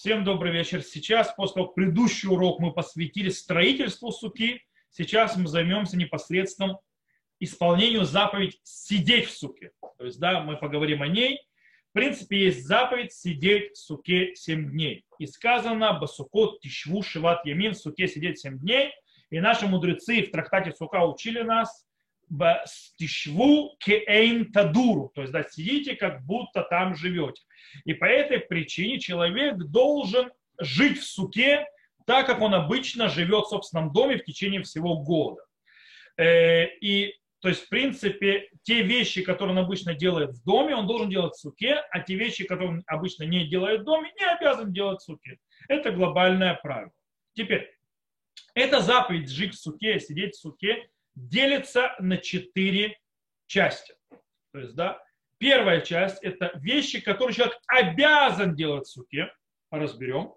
Всем добрый вечер. Сейчас, после того, как предыдущий урок мы посвятили строительству суки, сейчас мы займемся непосредственно исполнению заповедь сидеть в суке. То есть, да, мы поговорим о ней. В принципе, есть заповедь сидеть в суке 7 дней. И сказано, басукот тишву шиват ямин, в суке сидеть 7 дней. И наши мудрецы в трактате Сука учили нас, тишву кеэйн тадуру, то есть да, сидите, как будто там живете. И по этой причине человек должен жить в суке, так как он обычно живет в собственном доме в течение всего года. Э, и то есть, в принципе, те вещи, которые он обычно делает в доме, он должен делать в суке, а те вещи, которые он обычно не делает в доме, не обязан делать в суке. Это глобальное правило. Теперь, эта заповедь жить в суке, сидеть в суке, делится на четыре части. То есть, да, первая часть – это вещи, которые человек обязан делать в суке, разберем.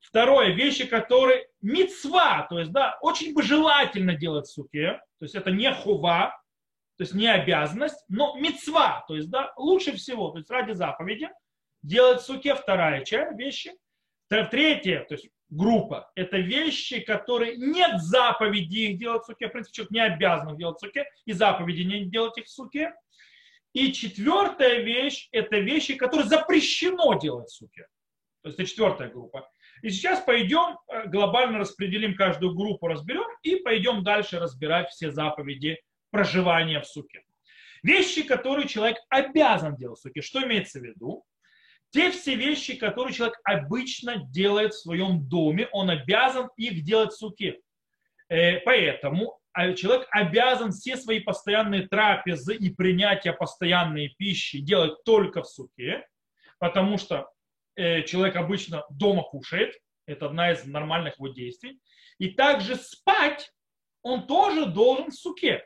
Второе – вещи, которые мецва, то есть, да, очень бы желательно делать в суке, то есть это не хува, то есть не обязанность, но мецва, то есть, да, лучше всего, то есть ради заповеди делать в суке вторая часть вещи. Третье, то есть группа. Это вещи, которые нет заповеди их делать в суке. В принципе, человек не обязан их делать в суке, и заповеди не делать их в суке. И четвертая вещь – это вещи, которые запрещено делать в суке. То есть это четвертая группа. И сейчас пойдем, э, глобально распределим каждую группу, разберем, и пойдем дальше разбирать все заповеди проживания в суке. Вещи, которые человек обязан делать в суке. Что имеется в виду? Те все вещи, которые человек обычно делает в своем доме, он обязан их делать в суке. Э, поэтому а, человек обязан все свои постоянные трапезы и принятие постоянной пищи делать только в суке, потому что э, человек обычно дома кушает, это одна из нормальных его действий. И также спать он тоже должен в суке,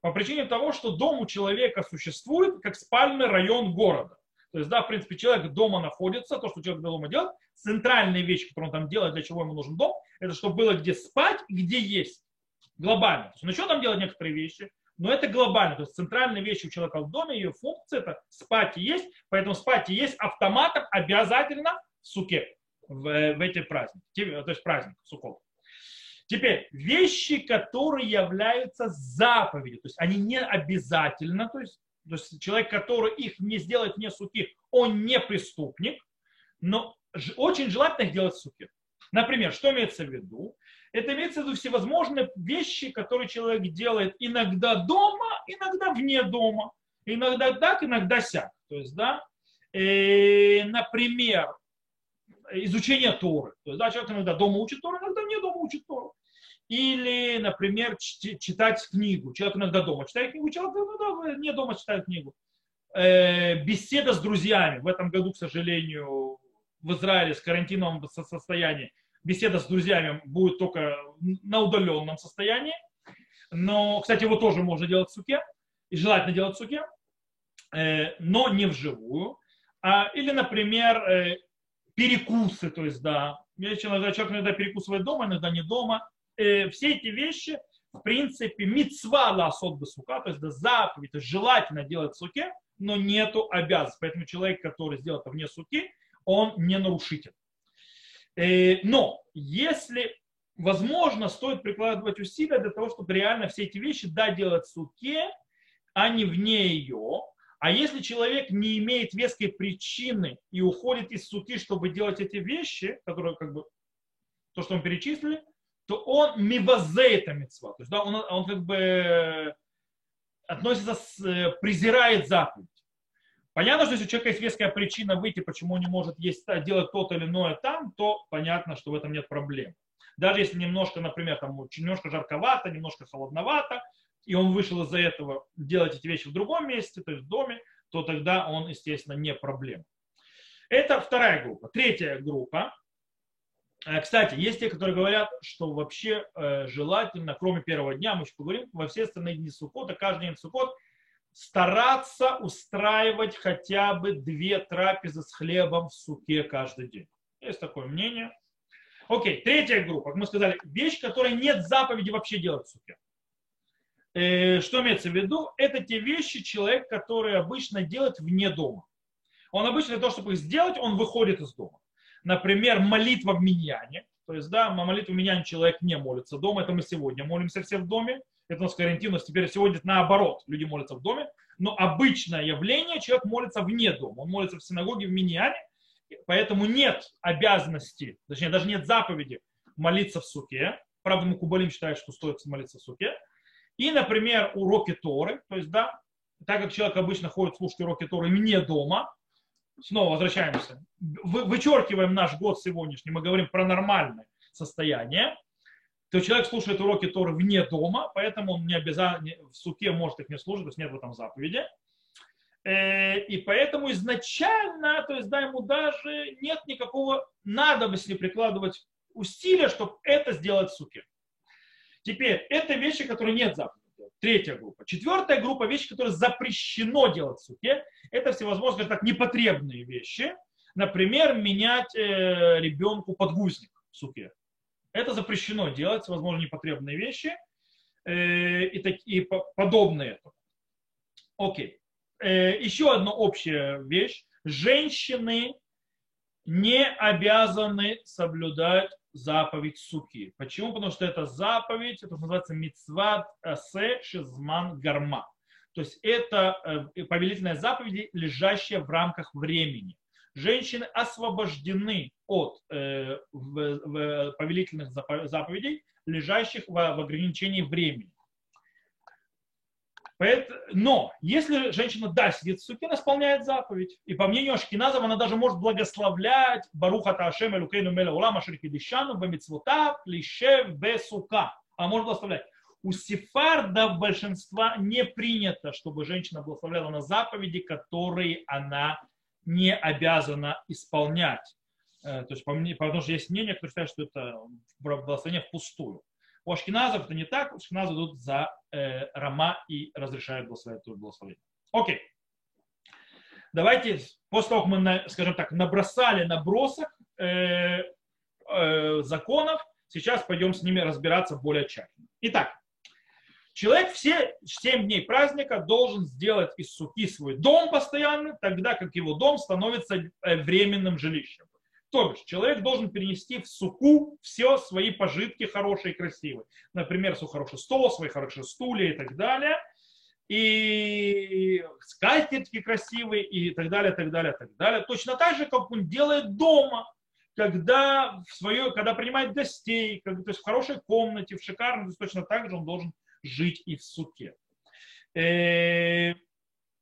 по причине того, что дом у человека существует как спальный район города. То есть, да, в принципе, человек дома находится, то, что человек дома делает, центральные вещи, которые он там делает, для чего ему нужен дом, это чтобы было где спать и где есть. Глобально. То есть он еще там делает некоторые вещи, но это глобально. То есть центральные вещи у человека в доме, ее функция это спать и есть, поэтому спать и есть автоматом обязательно в суке в, в эти праздники, то есть праздник суков. Теперь, вещи, которые являются заповедью, то есть они не обязательно, то есть то есть человек, который их не сделает не суки, он не преступник, но очень желательно их делать суки. Например, что имеется в виду? Это имеется в виду всевозможные вещи, которые человек делает иногда дома, иногда вне дома. Иногда так, иногда сяк. То есть, да, э, например, изучение Торы. То есть, да, человек иногда дома учит Тору, иногда вне дома учит Тору. Или, например, читать книгу. Человек иногда дома читает книгу, человек иногда не дома читает книгу. Э, беседа с друзьями. В этом году, к сожалению, в Израиле с карантиновым состоянии беседа с друзьями будет только на удаленном состоянии. Но, кстати, его тоже можно делать в суке. И желательно делать в суке, э, но не вживую. А, или, например, э, перекусы, то есть, да, человек иногда перекусывает дома, иногда не дома э, все эти вещи, в принципе, мецва ласот басука, то есть да, заповедь, желательно делать в суке, но нету обязанности. Поэтому человек, который сделал это вне суки, он не нарушитель. Э, но если возможно, стоит прикладывать усилия для того, чтобы реально все эти вещи да, делать в суке, а не вне ее. А если человек не имеет веской причины и уходит из суки, чтобы делать эти вещи, которые как бы то, что мы перечислили, то он мивазе это мецва. То есть, да, он, он как бы относится, с, э, презирает заповедь. Понятно, что если у человека есть веская причина выйти, почему он не может есть, делать то-то или иное там, то понятно, что в этом нет проблем. Даже если немножко, например, там немножко жарковато, немножко холодновато, и он вышел из-за этого делать эти вещи в другом месте, то есть в доме, то тогда он, естественно, не проблема. Это вторая группа. Третья группа Э, кстати, есть те, которые говорят, что вообще э, желательно, кроме первого дня, мы еще поговорим, во все остальные дни Суккота, каждый день Суккот, стараться устраивать хотя бы две трапезы с хлебом в суке каждый день. Есть такое мнение. Окей, третья группа, как мы сказали, вещь, которой нет заповеди вообще делать в суке. Э, что имеется в виду? Это те вещи человек, который обычно делает вне дома. Он обычно для того, чтобы их сделать, он выходит из дома. Например, молитва в миньяне. То есть, да, молитву в миньяне человек не молится дома. Это мы сегодня молимся все в доме. Это у нас карантин. Теперь сегодня наоборот. Люди молятся в доме. Но обычное явление, человек молится вне дома. Он молится в синагоге, в миньяне. Поэтому нет обязанности, точнее, даже нет заповеди молиться в суке. Правда, Мукубалим считает, что стоит молиться в суке. И, например, уроки Торы, то есть, да, так как человек обычно ходит слушать уроки Торы не дома, снова возвращаемся, вычеркиваем наш год сегодняшний, мы говорим про нормальное состояние, то человек слушает уроки Торы вне дома, поэтому он не обязательно в суке может их не слушать, то есть нет в этом заповеди. Э, и поэтому изначально, то есть да, ему даже нет никакого надобности прикладывать усилия, чтобы это сделать в суке. Теперь, это вещи, которые нет заповеди. Третья группа. Четвертая группа вещи, которые запрещено делать в суке, это всевозможные, так, непотребные вещи. Например, менять э, ребенку подгузник в суке. Это запрещено делать, возможно, непотребные вещи э, и, так, и подобные. Окей. Э, еще одна общая вещь. Женщины не обязаны соблюдать заповедь суки. Почему? Потому что это заповедь, это называется мицват асе шизман гарма. То есть это э, повелительная заповедь, лежащая в рамках времени. Женщины освобождены от э, повелительных заповедей, лежащих в ограничении времени. Но если женщина да, сидит в суке, она исполняет заповедь. И по мнению Ашкиназов, она даже может благословлять Баруха Таашем Элукейну Меля Улама Ширкидишану Бамицвута Лишев Бесука. А может благословлять. У сефардов большинства не принято, чтобы женщина благословляла на заповеди, которые она не обязана исполнять. Э, то есть, потому что есть мнение, которое считает, что это благословение впустую. У ашкеназов это не так, у ашкеназов идут за э, Рама и разрешают благословение. Окей. Давайте, после того, как мы, скажем так, набросали набросок э, э, законов, сейчас пойдем с ними разбираться более тщательно. Итак, человек все 7 дней праздника должен сделать из суки свой дом постоянный, тогда как его дом становится э, временным жилищем. То есть человек должен перенести в суку все свои пожитки хорошие и красивые. Например, свой хороший стол, свои хорошие стулья и так далее. И скатертки красивые и так далее, так далее, так далее. Точно так же, как он делает дома, когда, в свое, когда принимает гостей, как, то есть в хорошей комнате, в шикарной, точно так же он должен жить и в суке.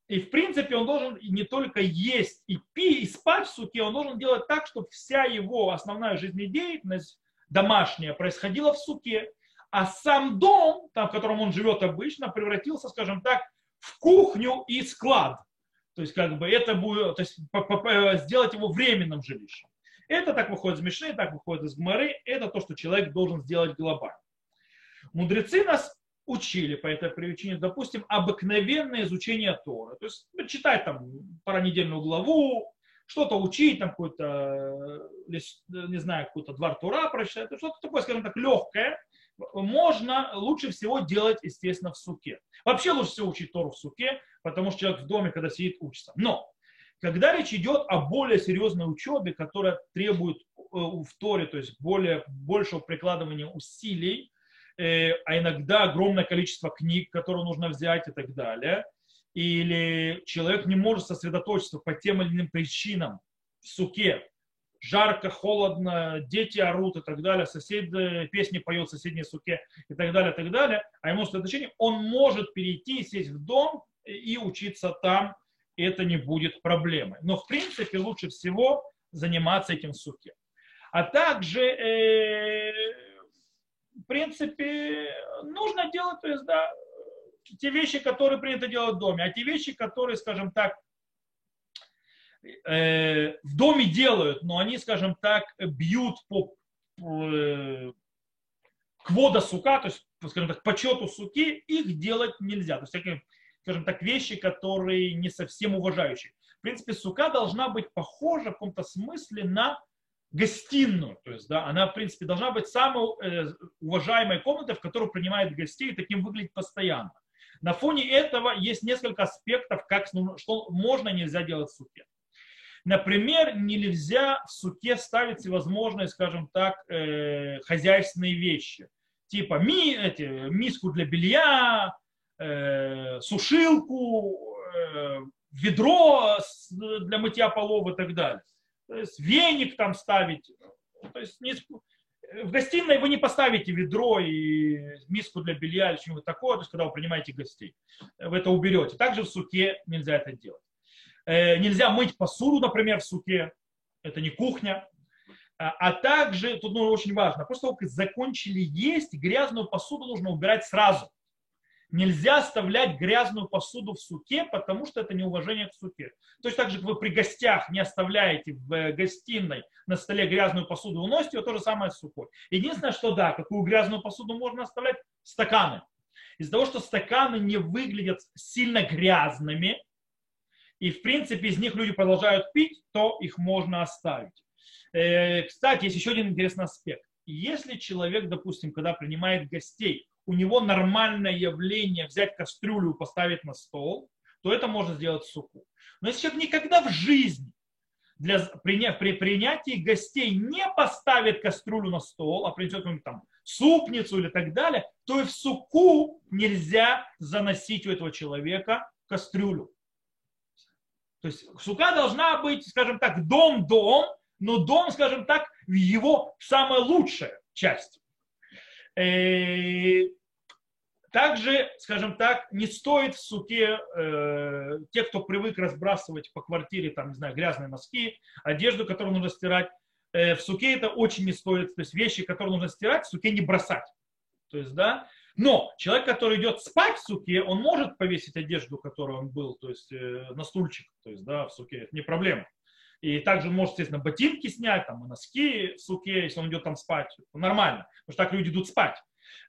И в принципе он должен не только есть и пить, и спать в суке, он должен делать так, чтобы вся его основная жизнедеятельность домашняя происходила в суке, а сам дом, там, в котором он живет обычно, превратился, скажем так, в кухню и склад. То есть, как бы это будет, то есть, сделать его временным жилищем. Это так выходит из Мишны, так выходит из Гмары. Это то, что человек должен сделать глобально. Мудрецы нас учили по этой причине, допустим, обыкновенное изучение Тора. То есть ну, читать там паранедельную главу, что-то учить, там какой-то, не знаю, какой-то двор Тора прочитать, что-то такое, скажем так, легкое, можно лучше всего делать, естественно, в суке. Вообще лучше всего учить Тору в суке, потому что человек в доме, когда сидит, учится. Но когда речь идет о более серьезной учебе, которая требует э, в Торе, то есть более, большего прикладывания усилий, Э, а иногда огромное количество книг, которые нужно взять и так далее. Или человек не может сосредоточиться по тем или иным причинам в суке. Жарко, холодно, дети орут и так далее, соседи песни поют в соседней суке и так далее, и так далее. А ему сосредоточение, он может перейти, сесть в дом и учиться там, и это не будет проблемой. Но в принципе лучше всего заниматься этим в суке. А также э, в принципе, нужно делать, то есть, да, те вещи, которые принято делать в доме, а те вещи, которые, скажем так, э, в доме делают, но они, скажем так, бьют по э, квода сука, то есть, скажем так, почету суки, их делать нельзя. То есть, всякие, скажем так, вещи, которые не совсем уважающие. В принципе, сука должна быть похожа в каком-то смысле на гостиную. То есть, да, она, в принципе, должна быть самой э, уважаемой комнатой, в которую принимают гостей, и таким выглядит постоянно. На фоне этого есть несколько аспектов, как, что можно и нельзя делать в суке. Например, нельзя в суке ставить всевозможные, скажем так, э, хозяйственные вещи. Типа ми, эти, миску для белья, э, сушилку, ведро для мытья полов и так далее. То веник там ставить. То есть не, в гостиной вы не поставите ведро и миску для белья или чего-нибудь такое, то есть когда вы принимаете гостей. Вы это уберете. Также в суке нельзя это делать. Э, нельзя мыть посуду, например, в суке. Это не кухня. А, а также, тут ну, очень важно, после того, как закончили есть, грязную посуду нужно убирать сразу. Нельзя оставлять грязную посуду в суке, потому что это неуважение к суке. Точно так же, как вы при гостях не оставляете в э, гостиной на столе грязную посуду, уносите ее, то же самое с сукой. Единственное, что да, какую грязную посуду можно оставлять? Стаканы. Из-за того, что стаканы не выглядят сильно грязными, и в принципе из них люди продолжают пить, то их можно оставить. Э, кстати, есть еще один интересный аспект. Если человек, допустим, когда принимает гостей, у него нормальное явление взять кастрюлю и поставить на стол, то это можно сделать суку. Но если человек никогда в жизни для, при, при принятии гостей не поставит кастрюлю на стол, а принесет какую-нибудь там супницу или так далее, то и в суку нельзя заносить у этого человека кастрюлю. То есть сука должна быть, скажем так, дом-дом, но дом, скажем так, в его самая лучшая часть. Э, также, скажем так, не стоит в суке э, те, кто привык разбрасывать по квартире, там, не знаю, грязные носки, одежду, которую нужно стирать, э, в суке это очень не стоит. То есть вещи, которые нужно стирать, в суке не бросать. То есть, да, но человек, который идет спать в суке, он может повесить одежду, которую он был, то есть э, на стульчик, то есть, да, в суке, это не проблема. И также может, естественно, ботинки снять, там, и носки в суке, если он идет там спать. Нормально, потому что так люди идут спать.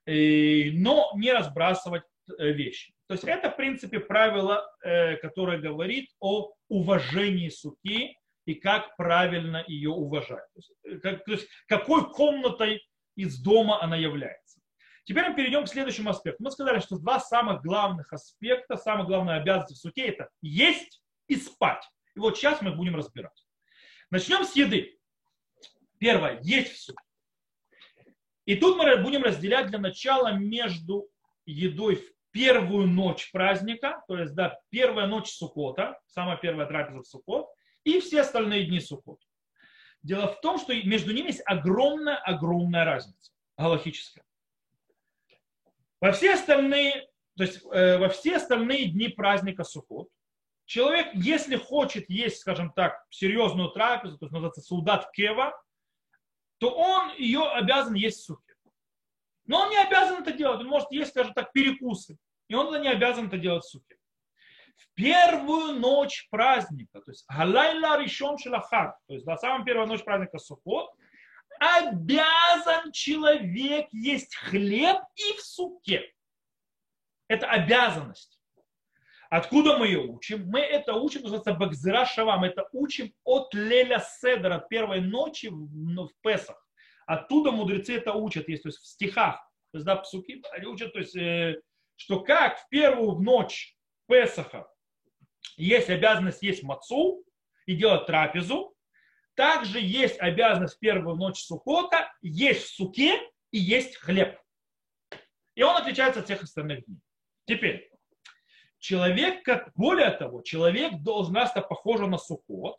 И, но не разбрасывать э, вещи. То есть это, в принципе, правило, э, которое говорит о уважении суки и как правильно ее уважать. То есть, э, как, то есть какой комнатой из дома она является. Теперь мы перейдем к следующему аспекту. Мы сказали, что два самых главных аспекта, самая главная обязанность в суке – это есть и спать. И вот сейчас мы будем разбирать. Начнем с еды. Первое. Есть в суке. И тут мы будем разделять для начала между едой в первую ночь праздника, то есть да, первая ночь Сукота, самая первая трапеза в Сукот, и все остальные дни Сукот. Дело в том, что между ними есть огромная-огромная разница галактическая. Во все остальные, то есть э, во все остальные дни праздника Сукот человек, если хочет есть, скажем так, серьезную трапезу, то есть называется солдат Кева, то он ее обязан есть в суке. Но он не обязан это делать. Он может есть, скажем так, перекусы. И он не обязан это делать в суке. В первую ночь праздника, то есть Галайла Ришон Шелахар, то есть до самой первой ночь праздника Сукот, обязан человек есть хлеб и в суке. Это обязанность. Откуда мы ее учим? Мы это учим, называется Бакзира Шавам. Это учим от Леля Седера, от первой ночи в Песах. Оттуда мудрецы это учат, есть, то есть в стихах. То есть, да, псуки, они учат, то есть, э, что как в первую ночь Песаха есть обязанность есть мацу и делать трапезу, также есть обязанность в первую ночь Сукота есть в суке и есть хлеб. И он отличается от всех остальных дней. Теперь, человек, как, более того, человек должен, раз это на сукот,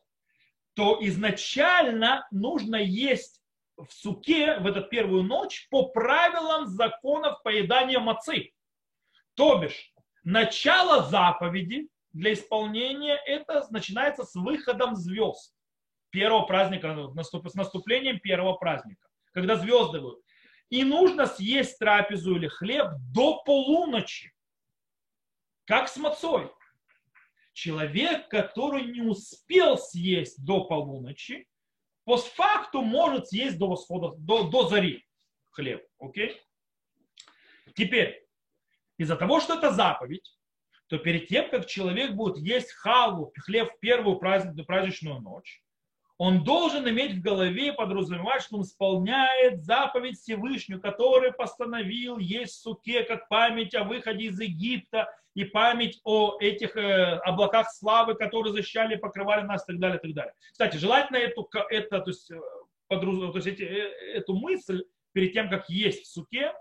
то изначально нужно есть в суке в эту первую ночь по правилам законов поедания мацы. То бишь, начало заповеди для исполнения это начинается с выходом звезд первого праздника, с наступлением первого праздника, когда звезды будут. И нужно съесть трапезу или хлеб до полуночи как с мацой. Человек, который не успел съесть до полуночи, постфакту может съесть до восхода, до, до зари хлеб. Окей? Теперь, из-за того, что это заповедь, то перед тем, как человек будет есть халву, хлеб в первую праздничную ночь, он должен иметь в голове и подразумевать, что он исполняет заповедь Всевышнюю, который постановил есть суке, как память о выходе из Египта и память о этих э, облаках славы, которые защищали, покрывали нас и так далее, и так далее. Кстати, желательно эту, это, то есть, э, подраз... то есть эти, э, эту мысль перед тем, как есть в суке,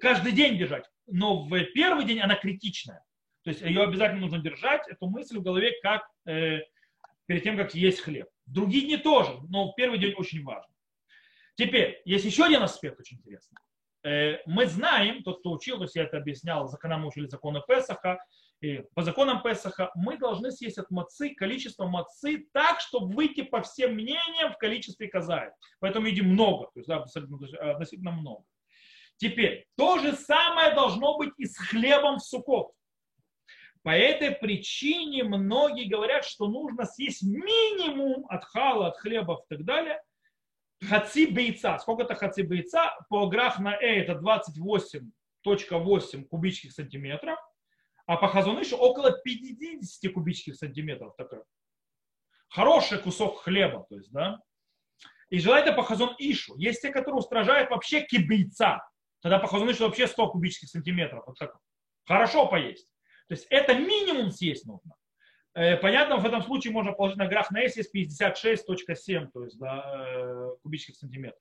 каждый день держать. Но в первый день она критичная. То есть ее обязательно нужно держать, эту мысль в голове, как э, перед тем, как есть хлеб. Другие дни тоже, но в первый день очень важно. Теперь, есть еще один аспект очень интересный. Э, мы знаем, тот, кто учил, то я это объяснял, законам учили законы Песаха, и по законам Песаха мы должны съесть от мацы количество мацы так, чтобы выйти по всем мнениям в количестве казаев. Поэтому едим много, то есть да, относительно много. Теперь, то же самое должно быть и с хлебом в сукот. По этой причине многие говорят, что нужно съесть минимум от хала, от хлеба и так далее, хаци бейца. Сколько это хаци бейца? По граф на э это 28.8 кубических сантиметров, а по хазунышу около 50 кубических сантиметров. Такой. Хороший кусок хлеба, то есть, да. И желательно по хазон ишу. Есть те, которые устражают вообще кибейца. Тогда по хазон ишу вообще 100 кубических сантиметров. Вот так. Хорошо поесть. То есть это минимум съесть нужно. Э, понятно, в этом случае можно положить на граф на S есть 56.7 то есть, да, э, кубических сантиметров.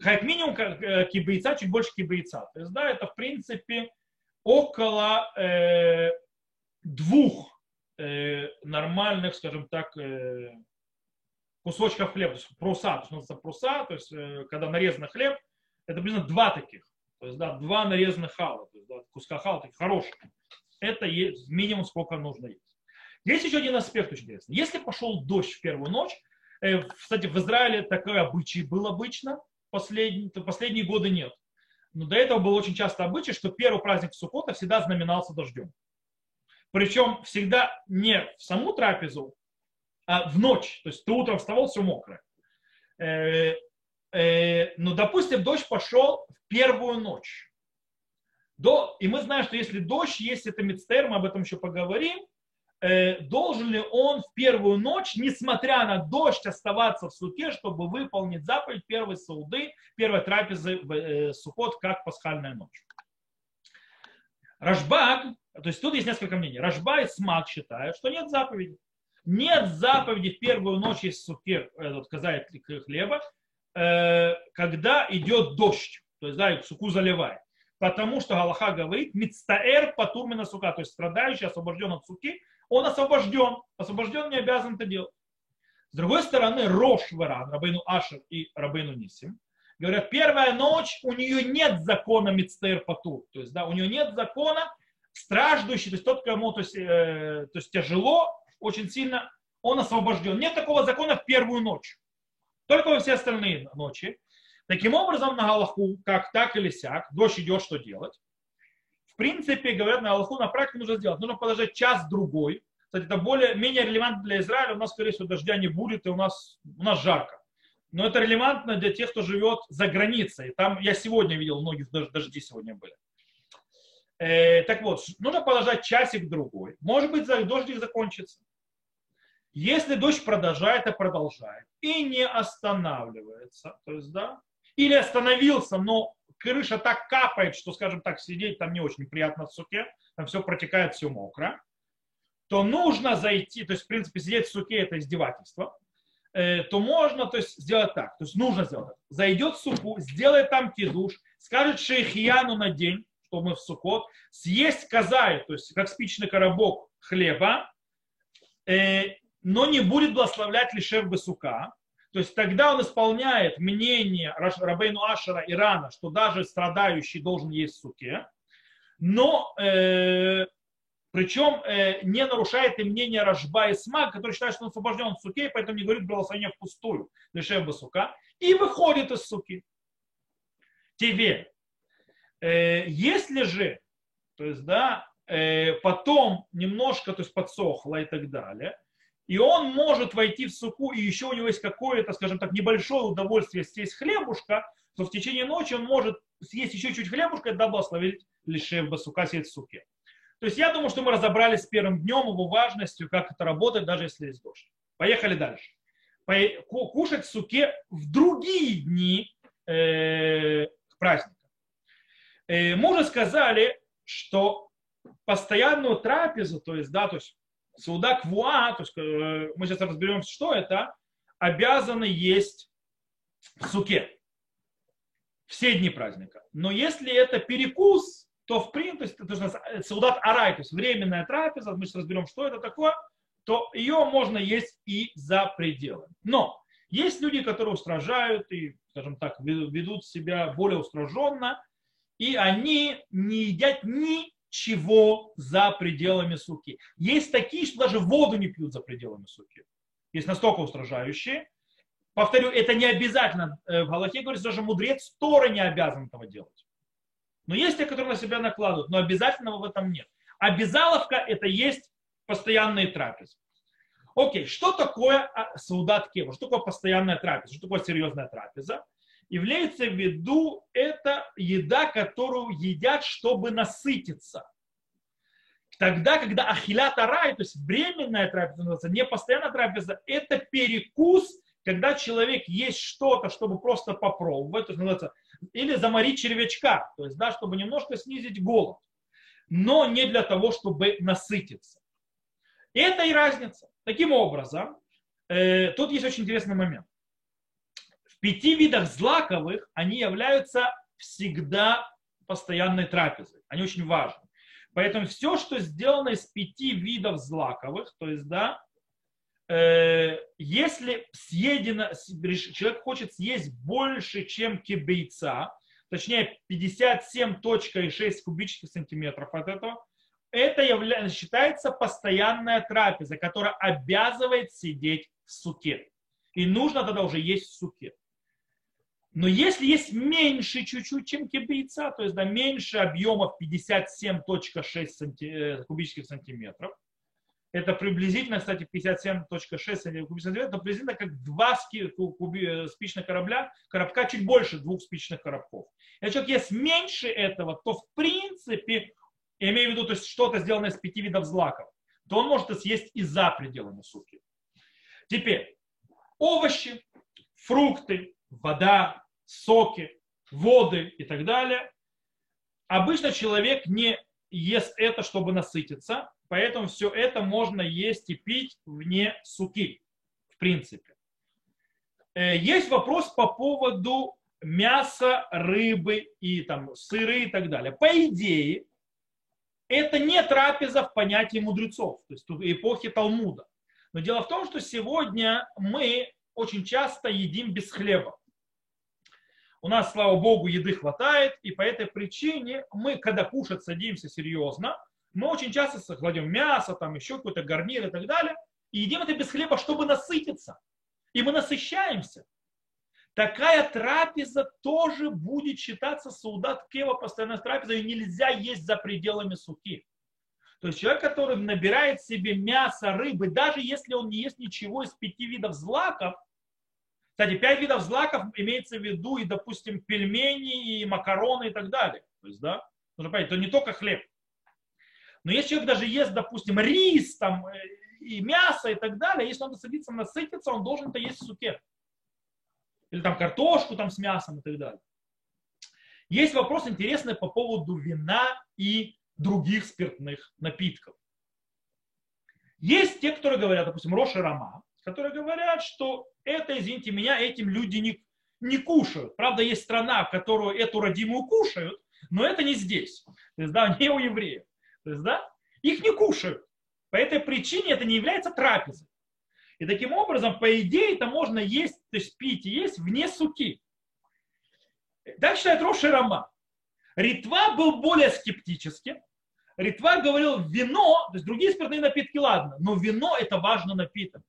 Как минимум э, кибейца, чуть больше кибейца. То есть, да, это в принципе около э, двух э, нормальных, скажем так, э, кусочков хлеба, то есть пруса, то есть, пруса, то есть э, когда нарезанный хлеб, это примерно два таких, то есть да, два нарезанных хала, то есть да, куска хала, таких хороших. Это есть минимум сколько нужно есть. Есть еще один аспект очень интересный. Если пошел дождь в первую ночь, э, кстати, в Израиле такое обычай был обычно, последние, последние годы нет. Но до этого было очень часто обычай, что первый праздник Суккота всегда знаменался дождем. Причем всегда не в саму трапезу, а в ночь. То есть ты утром вставал, все мокрое. Э, э, но, допустим, дождь пошел в первую ночь. До, и мы знаем, что если дождь есть, это мицтер, мы об этом еще поговорим, должен ли он в первую ночь, несмотря на дождь, оставаться в суке, чтобы выполнить заповедь первой сауды, первой трапезы в э, сухот, как пасхальная ночь. Рашбак, то есть тут есть несколько мнений. Рашба и Смак считают, что нет заповеди. Нет заповеди в первую ночь из суке, этот казает хлеба, э, когда идет дождь, то есть да, суку заливает. Потому что Галаха говорит, мицтаэр патурмина сука, то есть страдающий освобожден от суки, он освобожден. Освобожден не обязан это делать. С другой стороны, Рош Варан, Рабейну Ашер и Рабейну Нисим, говорят, первая ночь, у нее нет закона Мицтер Патур. То есть, да, у нее нет закона страждущий, то есть тот, кому то есть, э, то есть тяжело, очень сильно, он освобожден. Нет такого закона в первую ночь. Только во все остальные ночи. Таким образом, на Галаху, как так или сяк, дождь идет, что делать? В принципе, говорят, на Аллаху на практике нужно сделать. Нужно подождать час-другой. Кстати, это более, менее релевантно для Израиля. У нас, скорее всего, дождя не будет, и у нас, у нас жарко. Но это релевантно для тех, кто живет за границей. Там я сегодня видел, многих дожди сегодня были. Э, так вот, нужно подождать часик-другой. Может быть, дождик закончится. Если дождь продолжает и продолжает, и не останавливается, то есть, да, или остановился, но крыша так капает, что, скажем так, сидеть там не очень приятно в суке, там все протекает, все мокро, то нужно зайти, то есть, в принципе, сидеть в суке – это издевательство, э, то можно то есть, сделать так, то есть нужно сделать так. Зайдет в суку, сделает там кидуш, скажет шейхияну на день, что мы в сукот, съесть казай, то есть как спичный коробок хлеба, э, но не будет благословлять лишев сука, то есть тогда он исполняет мнение Рабейну Ашера Ирана, что даже страдающий должен есть суке, но э, причем э, не нарушает и мнение Рашба и Смак, который считает, что он освобожден в суке, поэтому не говорит благословение впустую, лишев бы сука, и выходит из суки. Тебе. Э, если же, то есть, да, э, потом немножко, то есть подсохло и так далее, и он может войти в суку, и еще у него есть какое-то, скажем так, небольшое удовольствие съесть хлебушка, то в течение ночи он может съесть еще чуть хлебушка и благословить лишь басука сидеть в суке. То есть я думаю, что мы разобрались с первым днем, его важностью, как это работает, даже если есть дождь. Поехали дальше. кушать в суке в другие дни э, праздника. Э, мы уже сказали, что постоянную трапезу, то есть, да, то есть суда квуа, то есть э, мы сейчас разберемся, что это, обязаны есть в суке все дни праздника. Но если это перекус, то в принципе, то есть, то саудат арай, то есть временная трапеза, мы сейчас разберем, что это такое, то ее можно есть и за пределами. Но есть люди, которые устражают и, скажем так, ведут себя более устраженно, и они не едят ничего за пределами суки. Есть такие, что даже воду не пьют за пределами суки. Есть настолько устражающие. Повторю, это не обязательно. Э, в Галахе говорится, даже мудрец Торы не обязан этого делать. Но есть те, которые на себя накладывают, но обязательного в этом нет. Обязаловка – это есть постоянные трапезы. Окей, что такое а, саудат кева? Что такое постоянная трапеза? Что такое серьезная трапеза? Является в виду это еда, которую едят, чтобы насытиться. Тогда, когда ахилят арай, то есть временная трапеза, не постоянная трапеза, это перекус, когда человек есть что-то, чтобы просто попробовать, то есть, называется, или заморить червячка, то есть, да, чтобы немножко снизить голод, но не для того, чтобы насытиться. Это и разница. Таким образом, э, тут есть очень интересный момент. Пяти видах злаковых они являются всегда постоянной трапезой. Они очень важны. Поэтому все, что сделано из пяти видов злаковых, то есть, да, э, если съедено, человек хочет съесть больше, чем кибейца, точнее 57.6 кубических сантиметров от этого, это является, считается постоянная трапеза, которая обязывает сидеть в суке. И нужно тогда уже есть в суке. Но если есть меньше чуть-чуть, чем кибейца, то есть да, меньше объемов 57.6 санти, э, кубических сантиметров, это приблизительно, кстати, 57.6 кубических сантиметров, это приблизительно как два э, спичных корабля, коробка чуть больше двух спичных коробков. Если человек есть меньше этого, то в принципе я имею в виду, то есть что-то сделанное из пяти видов злаков, то он может съесть и за пределами сутки. Теперь, овощи, фрукты, вода, соки, воды и так далее. Обычно человек не ест это, чтобы насытиться, поэтому все это можно есть и пить вне суки, в принципе. Э, есть вопрос по поводу мяса, рыбы и там сыры и так далее. По идее, это не трапеза в понятии мудрецов, то есть эпохи Талмуда. Но дело в том, что сегодня мы очень часто едим без хлеба. У нас, слава богу, еды хватает, и по этой причине мы, когда кушать садимся серьезно, мы очень часто кладем мясо, там еще какой-то гарнир и так далее, и едим это без хлеба, чтобы насытиться. И мы насыщаемся такая трапеза тоже будет считаться саудат кева, постоянная трапеза, и нельзя есть за пределами суки. То есть человек, который набирает себе мясо, рыбы, даже если он не ест ничего из пяти видов злаков, кстати, пять видов злаков имеется в виду и, допустим, пельмени, и макароны и так далее. То есть, да, нужно понять, то не только хлеб. Но если человек даже ест, допустим, рис там, э, и мясо и так далее, если он садится насытиться, он должен это есть в суке или там картошку там с мясом и так далее. Есть вопрос интересный по поводу вина и других спиртных напитков. Есть те, которые говорят, допустим, Роша Рама, которые говорят, что это, извините меня, этим люди не, не кушают. Правда, есть страна, в которую эту родимую кушают, но это не здесь. То есть, да, не у евреев. То есть, да, их не кушают. По этой причине это не является трапезой. И таким образом, по идее, это можно есть, то есть пить и есть вне суки. Так считает Роши Рама. Ритва был более скептическим. Ритва говорил, вино, то есть другие спиртные напитки, ладно, но вино это важный напиток.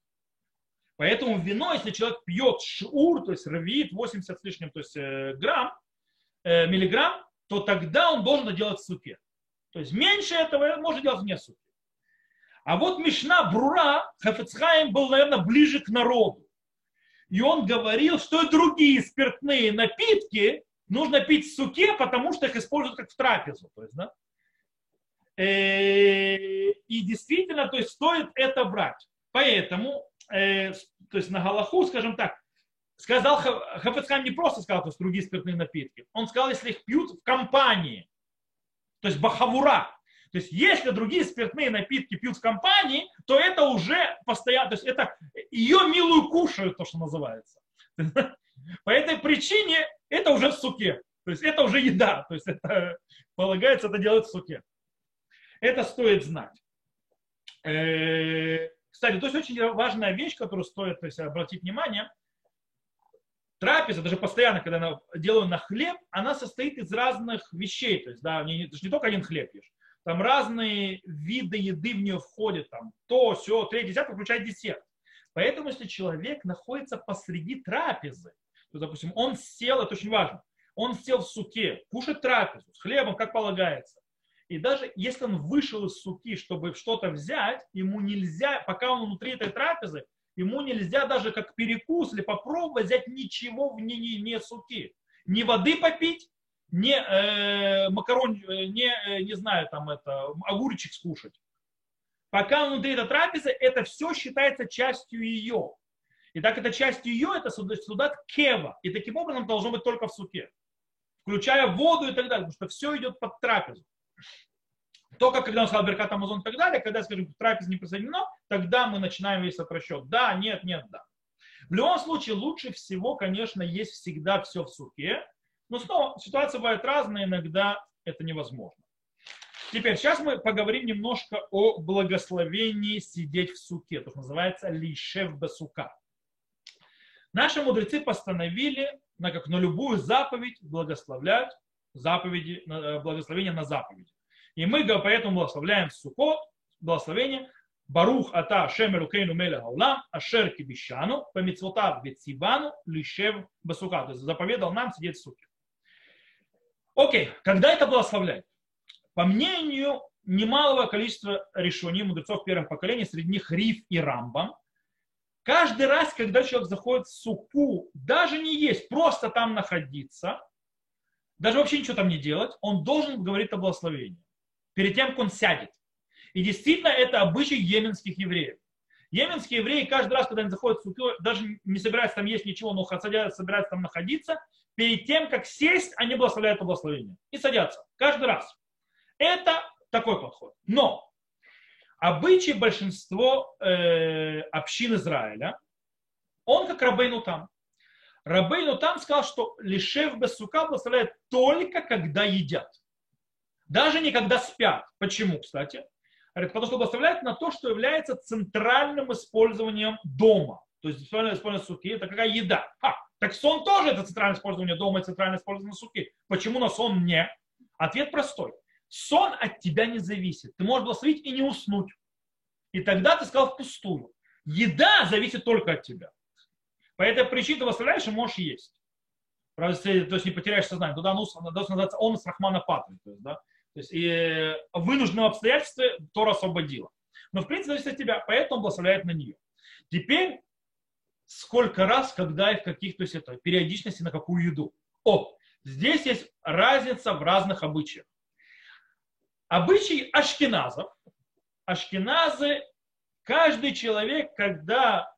Поэтому вино, если человек пьет шур, то есть равит 80 с лишним то есть, э, грамм, э, миллиграмм, то тогда он должен это делать в суке. То есть меньше этого можно делать вне суки. А вот Мишна Брура, Хафецхайм был, наверное, ближе к народу. И он говорил, что и другие спиртные напитки нужно пить в суке, потому что их используют как в трапезу. То есть, да? Э, и действительно, то есть стоит это брать. Поэтому э, то есть на Галаху, скажем так, сказал Хафецхайм не просто сказал, то есть другие спиртные напитки. Он сказал, если их пьют в компании, то есть бахавура. То есть если другие спиртные напитки пьют в компании, то это уже постоянно, то есть это ее милую кушают, то, что называется. По этой причине это уже в суке. То есть это уже еда. То есть это полагается, это делать в суке. Это стоит знать. Кстати, то есть очень важная вещь, которую стоит то есть, обратить внимание. Трапеза, даже постоянно, когда я делаю на хлеб, она состоит из разных вещей. То есть, да, не, не только один хлеб ешь. Там разные виды еды в нее входят. Там то, все, третье, десятое, включая десерт. Поэтому, если человек находится посреди трапезы, то, допустим, он сел, это очень важно, он сел в суке, кушает трапезу с хлебом, как полагается. И даже если он вышел из суки, чтобы что-то взять, ему нельзя, пока он внутри этой трапезы, ему нельзя даже как перекус или попробовать взять ничего вне не, не суки. Ни воды попить, не э, макарон, э, не, э, не знаю, там это, огурчик скушать. Пока он внутри этой трапезы, это все считается частью ее. И так это часть ее, это судат кева. И таким образом должно быть только в суке включая воду и так далее, потому что все идет под трапезу. Только когда он сказал Беркат Амазон и так далее, когда, скажем, трапез не присоединено, тогда мы начинаем весь этот расчет. Да, нет, нет, да. В любом случае, лучше всего, конечно, есть всегда все в суке. Но снова, ситуация бывает разная, иногда это невозможно. Теперь, сейчас мы поговорим немножко о благословении сидеть в суке, то, что называется лишев басука. Наши мудрецы постановили на, как на любую заповедь благословлять заповеди, э, благословение на заповеди. И мы поэтому благословляем Сукот, благословение Барух ата шемеру кейну меля гаулам, ашер кибишану, по митцвотав бецибану, лишев басука. То есть заповедал нам сидеть в суке. Окей, когда это благословляет? По мнению немалого количества решений мудрецов первых поколений, среди них Риф и Рамбам, Каждый раз, когда человек заходит в суку, даже не есть, просто там находиться, даже вообще ничего там не делать, он должен говорить о благословении перед тем, как он сядет. И действительно, это обычай йеменских евреев. Йеменские евреи каждый раз, когда они заходят в суку, даже не собираются там есть ничего, но собираются там находиться, перед тем, как сесть, они благословляют это благословение. И садятся. Каждый раз. Это такой подход. Но обычай большинство э, общин Израиля, он как Рабейну там. Рабейну там сказал, что лишев без сука благословляет только когда едят. Даже не когда спят. Почему, кстати? Говорит, потому что благословляет на то, что является центральным использованием дома. То есть центральное использование суки – это какая еда. А, так сон тоже это центральное использование дома и центральное использование суки. Почему на сон не? Ответ простой. Сон от тебя не зависит. Ты можешь благословить и не уснуть. И тогда ты сказал впустую. Еда зависит только от тебя. По этой причине ты благословляешь и можешь есть. То есть не потеряешь сознание. Туда называться он с Рахмана Патры. То есть, да? То есть и в вынужденном обстоятельстве Тора освободила. Но в принципе зависит от тебя, поэтому благословляет на нее. Теперь сколько раз, когда и в каких, то есть это периодичности на какую еду. О, здесь есть разница в разных обычаях. Обычай ашкеназов, ашкеназы, каждый человек, когда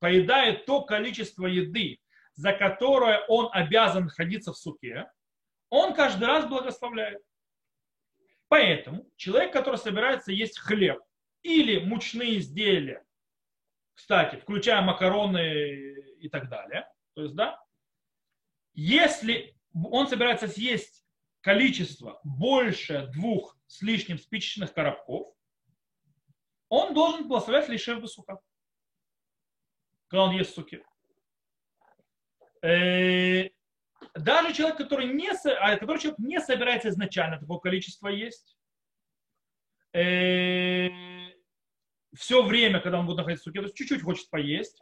поедает то количество еды, за которое он обязан находиться в суке, он каждый раз благословляет. Поэтому человек, который собирается есть хлеб или мучные изделия, кстати, включая макароны и так далее, то есть, да, если он собирается съесть количество больше двух с лишним спичечных коробков, он должен благословлять лишев басука, когда он ест суки. Даже человек, который не, а, который человек не собирается изначально такое количество есть, э, все время, когда он будет находиться в суке, то есть чуть-чуть хочет поесть,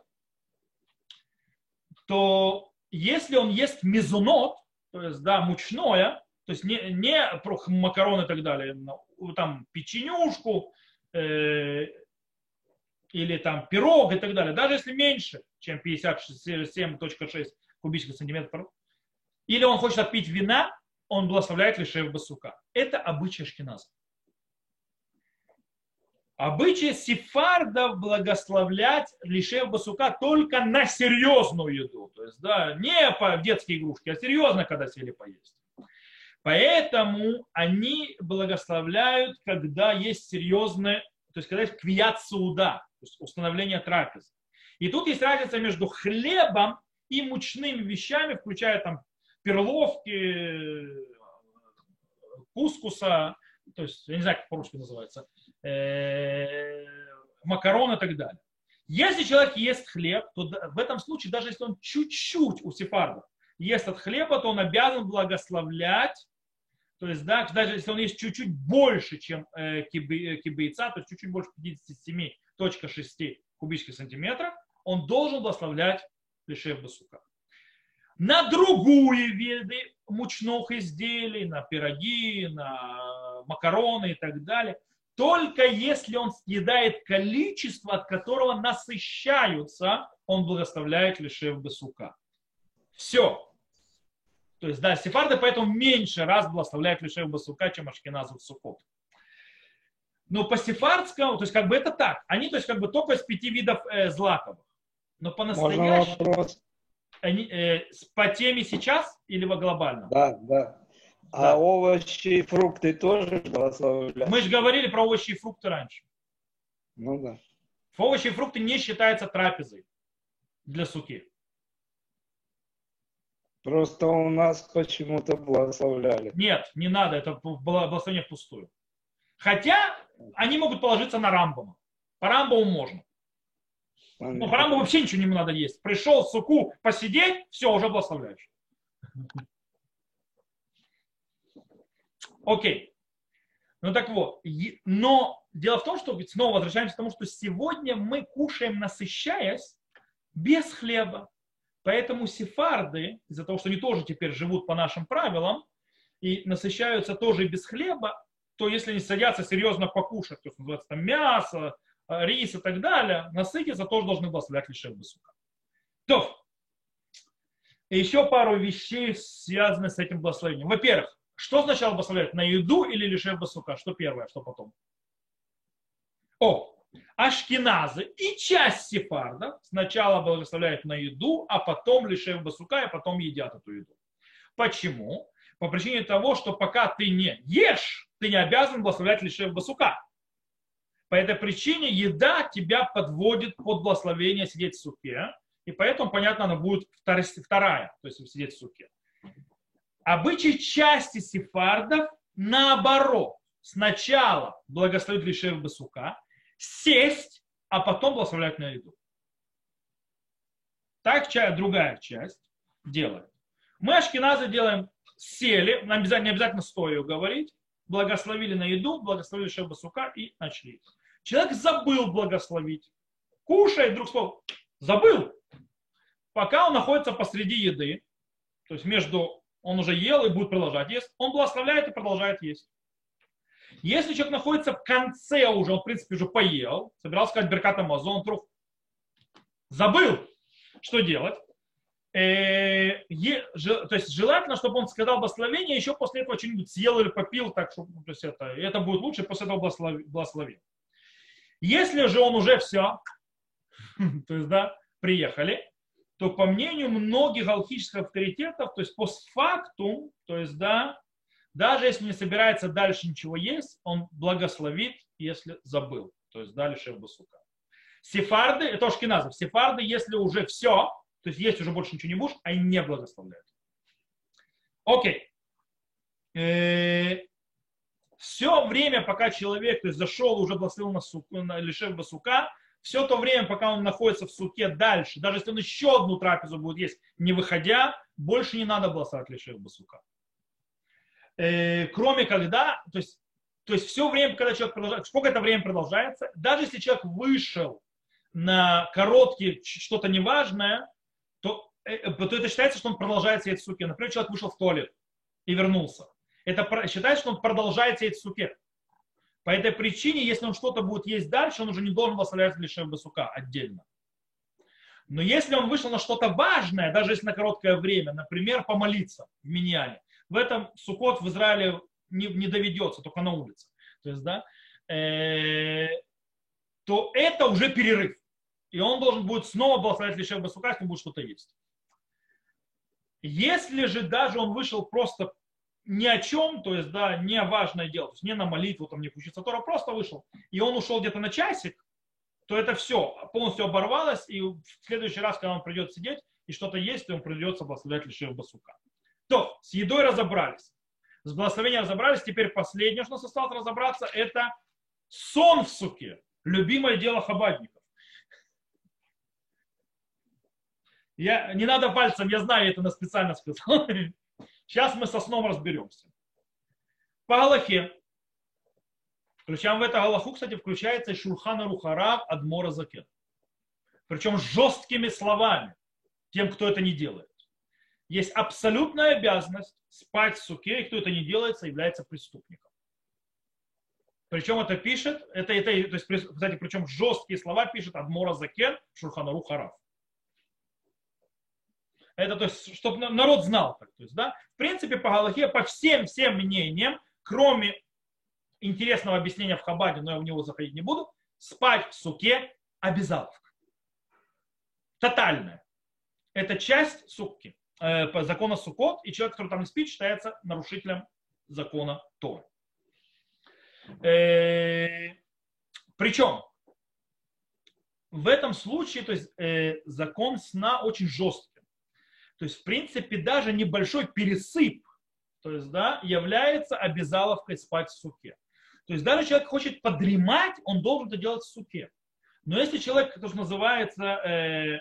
то если он ест мезунот, то есть, да, мучное, то есть не, не макароны и так далее, там печенюшку э, или там пирог и так далее, даже если меньше, чем 57.6 кубических сантиметров, или он хочет отпить вина, он благословляет лишь басука. Это обычай шкиназа. Обычай сефардов благословлять лишев басука только на серьезную еду. То есть, да, не по детские игрушки, а серьезно, когда сели поесть. Поэтому они благословляют, когда есть серьезное, то есть когда есть квият суда, то есть установление трапезы. И тут есть разница между хлебом и мучными вещами, включая там перловки, кускуса, то есть, я не знаю, как по-русски называется, э, макароны и так далее. Если человек ест хлеб, то в этом случае, даже если он чуть-чуть у сефардов ест от хлеба, то он обязан благословлять, то есть, да, даже если он есть чуть-чуть больше, чем э, кибейца, то есть чуть-чуть больше 57.6 кубических сантиметров, он должен благословлять лишев басука. На другую виды мучных изделий, на пироги, на макароны и так далее, только если он съедает количество, от которого насыщаются, он благословляет лишев басука. Все. То есть, да, сефарды поэтому меньше раз благословляют лишев басука, чем ашкеназов сукот. Но по сефардскому, то есть как бы это так. Они, то есть как бы только из пяти видов э, злаковых. Но по-настоящему... Они, э, по теме сейчас или во глобальном? Да, да. А да. овощи и фрукты тоже благословляют? Мы же говорили про овощи и фрукты раньше. Ну да. Овощи и фрукты не считаются трапезой для суки. Просто у нас почему-то благословляли. Нет, не надо, это благословение впустую. Хотя они могут положиться на Рамбома. По Рамбому можно. Ну, по Рамбу вообще ничего не надо есть. Пришел суку посидеть, все, уже благословляешь. Окей. Ну так вот, но дело в том, что ведь снова возвращаемся к тому, что сегодня мы кушаем, насыщаясь, без хлеба. Поэтому сефарды, из-за того, что они тоже теперь живут по нашим правилам и насыщаются тоже без хлеба, то если они садятся серьезно покушать, то есть называется там мясо, рис и так далее, насытиться тоже должны благословлять лишь басука. То, и еще пару вещей связаны с этим благословением. Во-первых, что сначала благословлять? На еду или лишь басука? Что первое, что потом? О, ашкеназы и часть сефардов сначала благословляют на еду, а потом лишев басука, и потом едят эту еду. Почему? По причине того, что пока ты не ешь, ты не обязан благословлять лишев басука. По этой причине еда тебя подводит под благословение сидеть в суке. И поэтому, понятно, она будет вторая, то есть сидеть в суке. Обычай части сефардов наоборот. Сначала благословить лишев басука, сесть, а потом благословлять на еду. Так другая часть делает. Мы ашкеназы делаем сели, нам не обязательно стоя говорить, благословили на еду, благословили шеба сука и начали. Человек забыл благословить. Кушает, вдруг вспомнил. Забыл. Пока он находится посреди еды, то есть между он уже ел и будет продолжать есть, он благословляет и продолжает есть. Если человек находится в конце уже, он в принципе уже поел, собирался сказать Беркат Амазон, вдруг забыл, что делать. Э, то есть желательно, чтобы он сказал благословение, еще после этого что-нибудь съел или попил, так что то есть это, это будет лучше, после этого благословил. Если же он уже все, то есть, да, приехали, то по мнению многих галактических авторитетов, то есть постфактум, то есть, да, даже если не собирается дальше ничего есть, он благословит, если забыл. То есть дальше в басука. Сефарды, это ашкеназов, сефарды, если уже все, то есть есть уже больше ничего не будешь, они не благословляют. Окей. Э, все время, пока человек то есть, зашел, уже благословил на, суку, на лишев басука, все то время, пока он находится в суке дальше, даже если он еще одну трапезу будет есть, не выходя, больше не надо благословить лишев басука. Э, кроме когда, то есть, то есть все время, когда человек продолжает, сколько это время продолжается, даже если человек вышел на короткий что-то неважное, то, э, то это считается, что он продолжает сидеть в суке. Например, человек вышел в туалет и вернулся это считается, что он продолжает сеять суке. По этой причине, если он что-то будет есть дальше, он уже не должен благословлять лишь басука отдельно. Но если он вышел на что-то важное, даже если на короткое время, например, помолиться в Миньяне, в этом сукот в Израиле не, не доведется, только на улице. То есть, да, э, то это уже перерыв. И он должен будет снова благословлять лишь басука, если будет что-то есть. Если же даже он вышел просто ни о чем, то есть, да, не важное дело, то есть не на молитву, там, не включиться Тора, просто вышел, и он ушел где-то на часик, то это все полностью оборвалось, и в следующий раз, когда он придет сидеть и что-то есть, то ему придется благословлять лишь басука. То, с едой разобрались, с благословением разобрались, теперь последнее, что нас осталось разобраться, это сон в суке, любимое дело хабадников. Я, не надо пальцем, я знаю, это на специально сказал. Сейчас мы со сном разберемся. По Галахе, включаем в это Галаху, кстати, включается Шурхана Рухарав Адмора Закен. Причем жесткими словами тем, кто это не делает. Есть абсолютная обязанность спать в суке, и кто это не делает, является преступником. Причем это пишет, это, это, то есть, кстати, причем жесткие слова пишет Адмора Закен Шурханару Хараф. Это то есть, чтобы народ знал. Так, то есть, да? В принципе, по Галахе, по всем, всем мнениям, кроме интересного объяснения в Хабаде, но я в него заходить не буду, спать в суке обязаловка. Тотальная. Это часть сукки, э, по закону Сукот, и человек, который там не спит, считается нарушителем закона Торы. Э, причем в этом случае то есть, э, закон сна очень жесткий. То есть, в принципе, даже небольшой пересып то есть, да, является обязаловкой спать в суке. То есть даже человек хочет подремать, он должен это делать в суке. Но если человек, то, называется, э,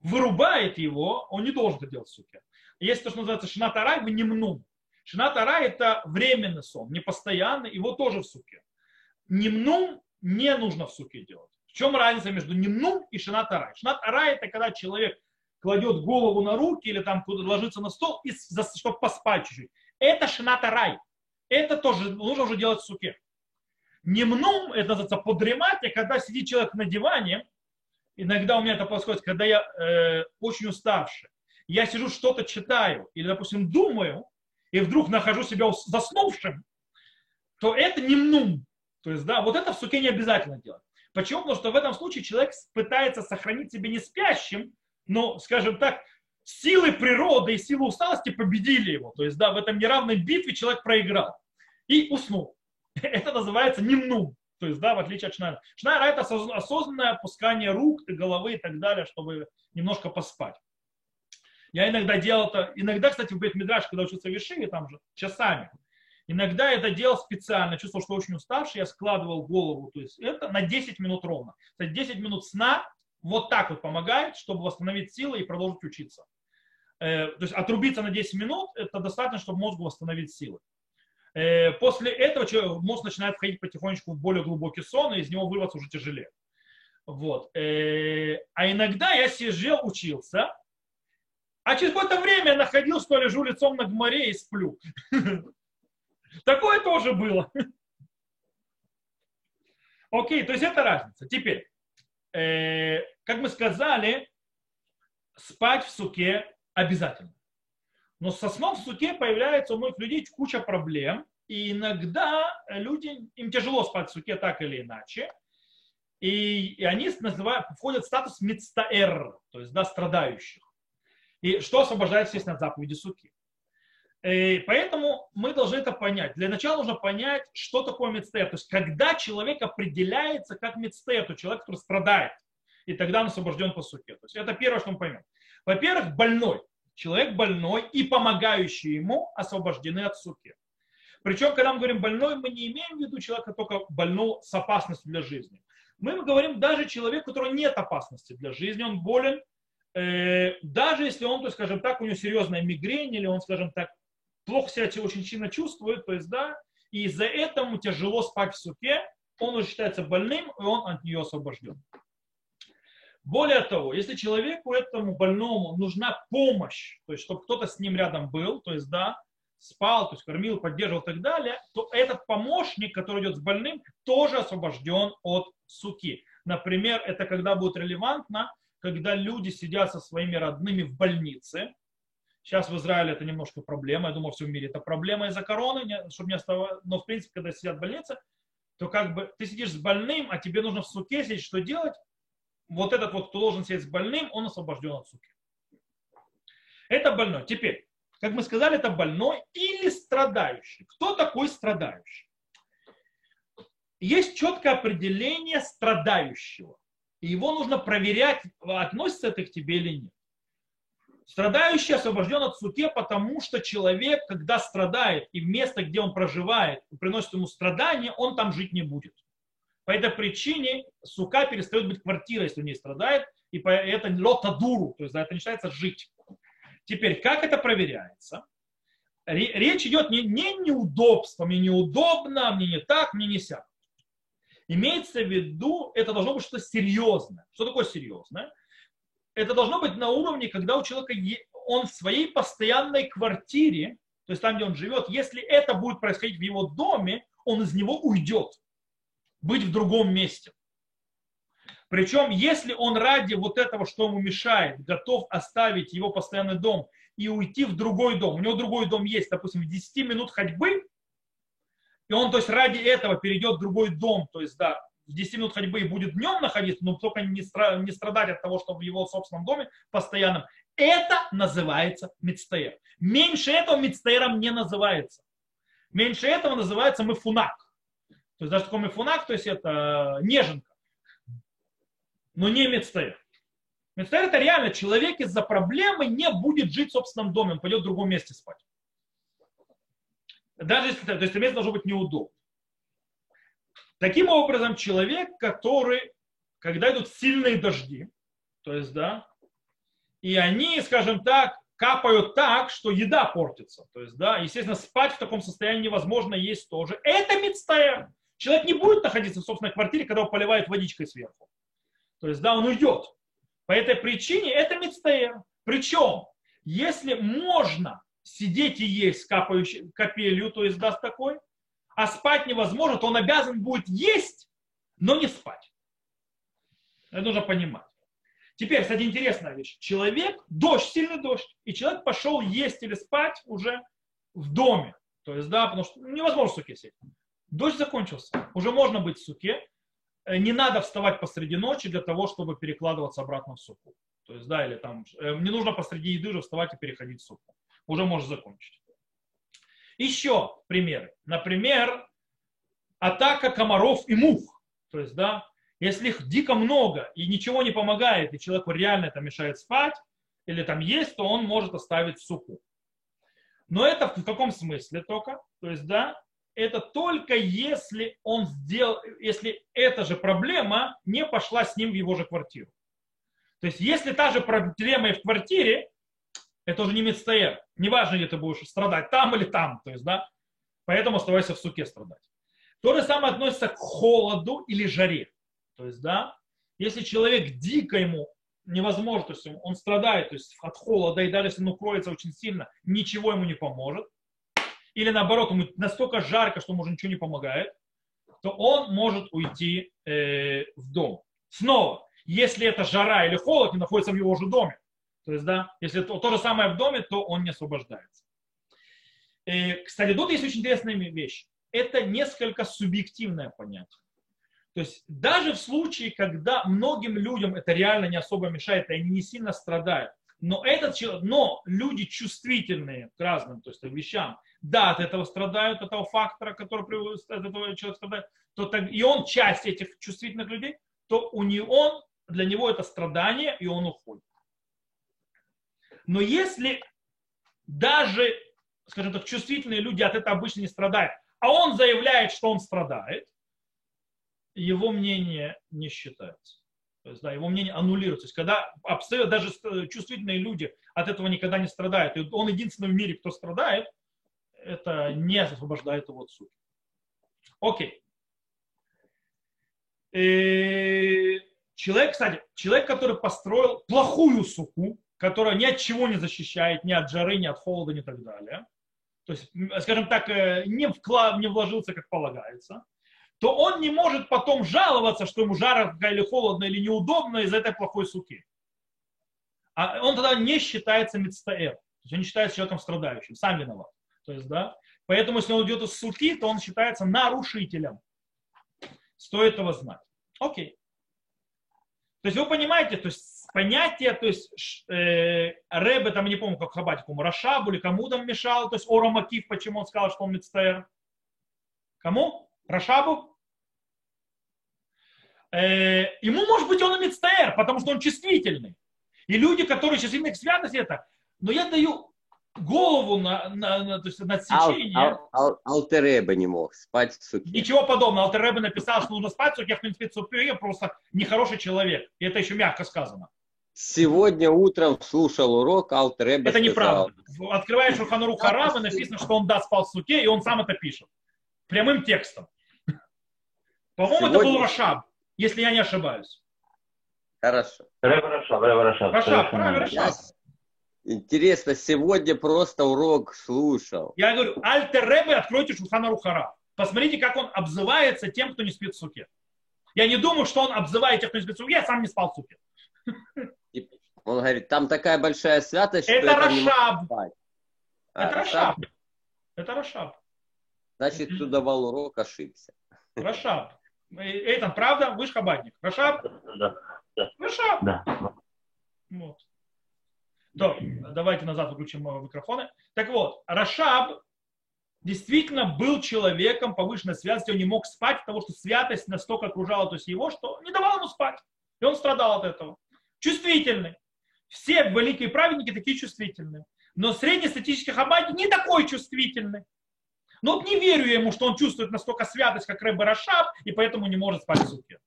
вырубает его, он не должен это делать в суке. Если то, что называется шинатарай, вы не мну. Шинатарай это временный сон, не постоянный, его тоже в суке. Немнум не нужно в суке делать. В чем разница между немнум и шинатарай? Шинатарай это когда человек кладет голову на руки или там ложится на стол, и, чтобы поспать чуть-чуть. Это шината рай. Это тоже нужно уже делать в суке. Немнум, это называется подремать, а когда сидит человек на диване, иногда у меня это происходит, когда я э, очень уставший, я сижу, что-то читаю, или, допустим, думаю, и вдруг нахожу себя заснувшим, то это немнум. То есть, да, вот это в суке не обязательно делать. Почему? Потому что в этом случае человек пытается сохранить себя не спящим, но, скажем так, силы природы и силы усталости победили его. То есть, да, в этом неравной битве человек проиграл и уснул. Это называется немнум. То есть, да, в отличие от шнайра. Шнайра это осознанное опускание рук, головы и так далее, чтобы немножко поспать. Я иногда делал это, иногда, кстати, в Бет-Мидраш, когда учился в Вишиве, там же, часами, иногда это делал специально, чувствовал, что очень уставший, я складывал голову, то есть это на 10 минут ровно. Кстати, 10 минут сна вот так вот помогает, чтобы восстановить силы и продолжить учиться. Э, то есть отрубиться на 10 минут, это достаточно, чтобы мозгу восстановить силы. Э, после этого мозг начинает входить потихонечку в более глубокий сон, и из него вырваться уже тяжелее. Вот. Э, а иногда я сидел, учился, а через какое-то время я находил, что лежу лицом на море и сплю. Такое тоже было. Окей, то есть это разница. Теперь, э, как мы сказали, спать в суке обязательно. Но со сном в суке появляется у многих людей куча проблем, и иногда люди, им тяжело спать в суке так или иначе, и, и они называют, входят в статус мицтаэр, то есть да, страдающих. И что освобождает, естественно, от заповеди суки. И поэтому мы должны это понять. Для начала нужно понять, что такое мецтер. То есть, когда человек определяется как мецтер, то человек, который страдает, и тогда он освобожден по суке. То есть, это первое, что мы поймем. Во-первых, больной. Человек больной и помогающий ему освобождены от суки. Причем, когда мы говорим больной, мы не имеем в виду человека только больного с опасностью для жизни. Мы говорим даже человек, у которого нет опасности для жизни, он болен, э, даже если он, то, скажем так, у него серьезная мигрень, или он, скажем так, плохо себя очень сильно чувствует, то есть, да, и из-за этого тяжело спать в суке, он уже считается больным, и он от нее освобожден. Более того, если человеку этому больному нужна помощь, то есть чтобы кто-то с ним рядом был, то есть да, спал, то есть кормил, поддерживал и так далее, то этот помощник, который идет с больным, тоже освобожден от суки. Например, это когда будет релевантно, когда люди сидят со своими родными в больнице, Сейчас в Израиле это немножко проблема. Я думаю, во всем мире это проблема из-за короны, чтобы не оставалось. Но, в принципе, когда сидят в больнице, то как бы ты сидишь с больным, а тебе нужно в суке сидеть, что делать? Вот этот вот, кто должен сидеть с больным, он освобожден от суки. Это больной. Теперь, как мы сказали, это больной или страдающий. Кто такой страдающий? Есть четкое определение страдающего. И его нужно проверять, относится это к тебе или нет. Страдающий освобожден от суке, потому что человек, когда страдает, и место, где он проживает, приносит ему страдания, он там жить не будет. По этой причине сука перестает быть квартирой, если в ней страдает, и это лота дуру, то есть это не считается жить. Теперь, как это проверяется? Речь идет не, не неудобство, мне неудобно, мне не так, мне не сяк. Имеется в виду, это должно быть что-то серьезное. Что такое серьезное? Это должно быть на уровне, когда у человека он в своей постоянной квартире, то есть там, где он живет, если это будет происходить в его доме, он из него уйдет, быть в другом месте. Причем, если он ради вот этого, что ему мешает, готов оставить его постоянный дом и уйти в другой дом, у него другой дом есть, допустим, в 10 минут ходьбы, и он, то есть, ради этого перейдет в другой дом, то есть, да, 10 минут ходьбы и будет днем находиться, но только не, страдать от того, что в его собственном доме постоянном. Это называется мецтаер. Меньше этого мецтаером не называется. Меньше этого называется мефунак. То есть даже такой мефунак, то есть это неженка. Но не мецтаер. Мецтаер это реально человек из-за проблемы не будет жить в собственном доме, он пойдет в другом месте спать. Даже если, то есть место должно быть неудобно. Таким образом, человек, который, когда идут сильные дожди, то есть, да, и они, скажем так, капают так, что еда портится. То есть, да, естественно, спать в таком состоянии невозможно есть тоже. Это мецтаэр. Человек не будет находиться в собственной квартире, когда его поливает водичкой сверху. То есть, да, он уйдет. По этой причине это мецтаэр. Причем, если можно сидеть и есть капающий, капелью, то есть даст такой, а спать невозможно, то он обязан будет есть, но не спать. Это нужно понимать. Теперь, кстати, интересная вещь. Человек, дождь, сильный дождь, и человек пошел есть или спать уже в доме. То есть, да, потому что невозможно в суке сидеть. Дождь закончился. Уже можно быть в суке. Э, не надо вставать посреди ночи для того, чтобы перекладываться обратно в суку. То есть, да, или там, э, не нужно посреди еды уже вставать и переходить в суку уже можешь закончить. Еще примеры. Например, атака комаров и мух. То есть, да, если их дико много и ничего не помогает, и человеку реально это мешает спать или там есть, то он может оставить суку. Но это в каком смысле только? То есть, да, это только если он сделал, если эта же проблема не пошла с ним в его же квартиру. То есть, если та же проблема и в квартире, это уже не мецтаер. Неважно, где ты будешь страдать, там или там. То есть, да? Поэтому оставайся в суке страдать. То же самое относится к холоду или жаре. То есть, да, если человек дико ему невозможно, то есть он страдает то есть от холода, и даже если он укроется очень сильно, ничего ему не поможет, или наоборот, ему настолько жарко, что ему уже ничего не помогает, то он может уйти э, в дом. Снова, если это жара или холод не находится в его же доме, то есть, да, если то, то же самое в доме, то он не освобождается. И, э, кстати, тут есть очень интересная вещь. Это несколько субъективное понятие. То есть даже в случае, когда многим людям это реально не особо мешает, и они не сильно страдают, но, этот, но люди чувствительные к разным то есть, вещам, да, от этого страдают, от этого фактора, который от этого человек страдает, то так, и он часть этих чувствительных людей, то у него, он, для него это страдание, и он уходит. Но если даже, скажем так, чувствительные люди от этого обычно не страдают, а он заявляет, что он страдает, его мнение не считается. То есть, да, его мнение аннулируется. То есть, когда абсолютно даже чувствительные люди от этого никогда не страдают, и он единственный в мире, кто страдает, это не освобождает его от сути. Окей. И э, человек, кстати, человек, который построил плохую суку, которая ни от чего не защищает, ни от жары, ни от холода, ни так далее, то есть, скажем так, э, не, вклад, не вложился, как полагается, то он не может потом жаловаться, что ему жарко или холодно или неудобно из этой плохой суки. А он тогда не считается мецтаэр. То есть он не считается человеком страдающим, сам виноват. То есть, да, поэтому если он уйдет из суки, то он считается нарушителем. стоит этого знать. Окей. То есть вы понимаете, то есть понятие, то есть э, Рэбе, там не помню, как Хабатик, ему Рашабу или кому там мешал, то есть Ора Макив, почему он сказал, что он Мицтаэр. Кому? Рашабу? Э, ему, может быть, он и Мицтаэр, потому что он чувствительный. И люди, которые чувствительны к святости, это, но я даю голову на, на, на, то есть на отсечение. Ал, ал, Алтереба не мог спать в суке. Ничего подобного. Алтереба написал, что нужно спать в суке, в принципе, суке просто нехороший человек. И это еще мягко сказано. Сегодня утром слушал урок, Алтереба Это неправда. Открываешь Шулхан Арух а-Рава, написано, что он да спал в сукке, и он сам это пишет. Прямым текстом. По-моему, Сегодня... это был Рашаб, если я не ошибаюсь. Хорошо. Рашаб, Рашаб. Рашаб, Рашаб. Интересно, сегодня просто урок слушал. Я говорю, Альтер Ребе, откройте Шулхан Арух а-Рав. Посмотрите, как он обзывается тем, кто не спит в сукке. Я не думаю, что он обзывает тех, кто не спит в сукке, я сам не спал в сукке. Он говорит, там такая большая святость, что это Рашаб. А, это Рашаб. Это Рашаб. Значит, кто давал урок, ошибся. Рашаб. Эйтан, правда? Вы же хабадник. Рашаб? Да. Рашаб. Да. Вот. То, давайте назад выключим э, микрофоны. Так вот, Рашаб действительно был человеком повышенной святости, он не мог спать, потому что святость настолько окружала то есть его, что не давала ему спать. И он страдал от этого. Чувствительный. Все великие праведники такие чувствительные. Но среднестатистический хабади не такой чувствительный. Но вот не верю я ему, что он чувствует настолько святость, как Рэбе Рашаб, и поэтому не может спать в суке.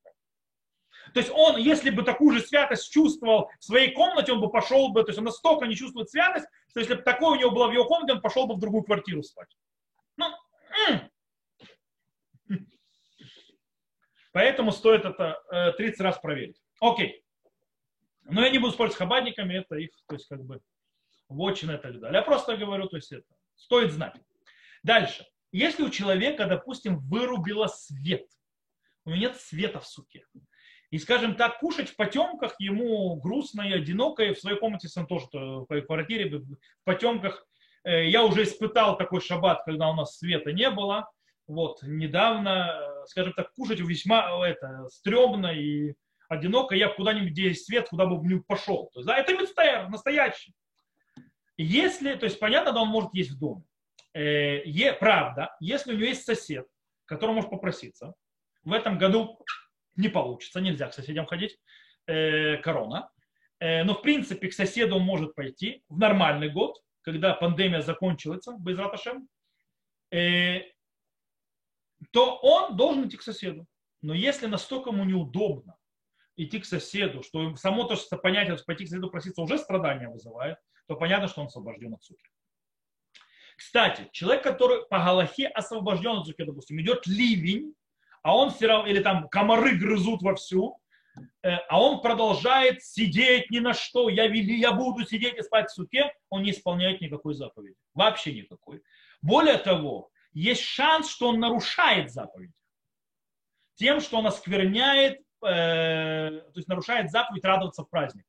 То есть он, если бы такую же святость чувствовал в своей комнате, он бы пошел бы, то есть он настолько не чувствует святость, что если бы такое у него было в его комнате, он пошел бы в другую квартиру спать. Ну, Поэтому стоит это э, 30 раз проверить. Окей. Но я не буду спорить с хабадниками, это их, то есть как бы вотчина и так далее. Я просто говорю, то есть это стоит знать. Дальше. Если у человека, допустим, вырубило свет, у него нет света в суке, и, скажем так, кушать в потемках ему грустно и одиноко, и в своей комнате сам тоже в квартире в потемках. Э, я уже испытал такой шаббат, когда у нас света не было. Вот, недавно, э, скажем так, кушать весьма э, это, стрёмно и одиноко. Я куда-нибудь, где есть свет, куда бы не пошел. То есть, да, это мецтайр, настоящий. Если, то есть понятно, да, он может есть в доме. Е, правда, если у него есть сосед, который может попроситься, в этом году не получится, нельзя к соседям ходить, э, корона. Э, но в принципе к соседу он может пойти в нормальный год, когда пандемия закончится, без раташем, э, то он должен идти к соседу. Но если настолько ему неудобно идти к соседу, что само то, что понятие, что пойти к соседу проситься уже страдания вызывает, то понятно, что он освобожден от суки. Кстати, человек, который по Галахе освобожден от суки, допустим, идет ливень, а он все равно, или там комары грызут вовсю, э, а он продолжает сидеть ни на что, я, вели, я буду сидеть и спать в суке, он не исполняет никакой заповеди. Вообще никакой. Более того, есть шанс, что он нарушает заповедь. Тем, что он оскверняет, э, то есть нарушает заповедь радоваться в праздник.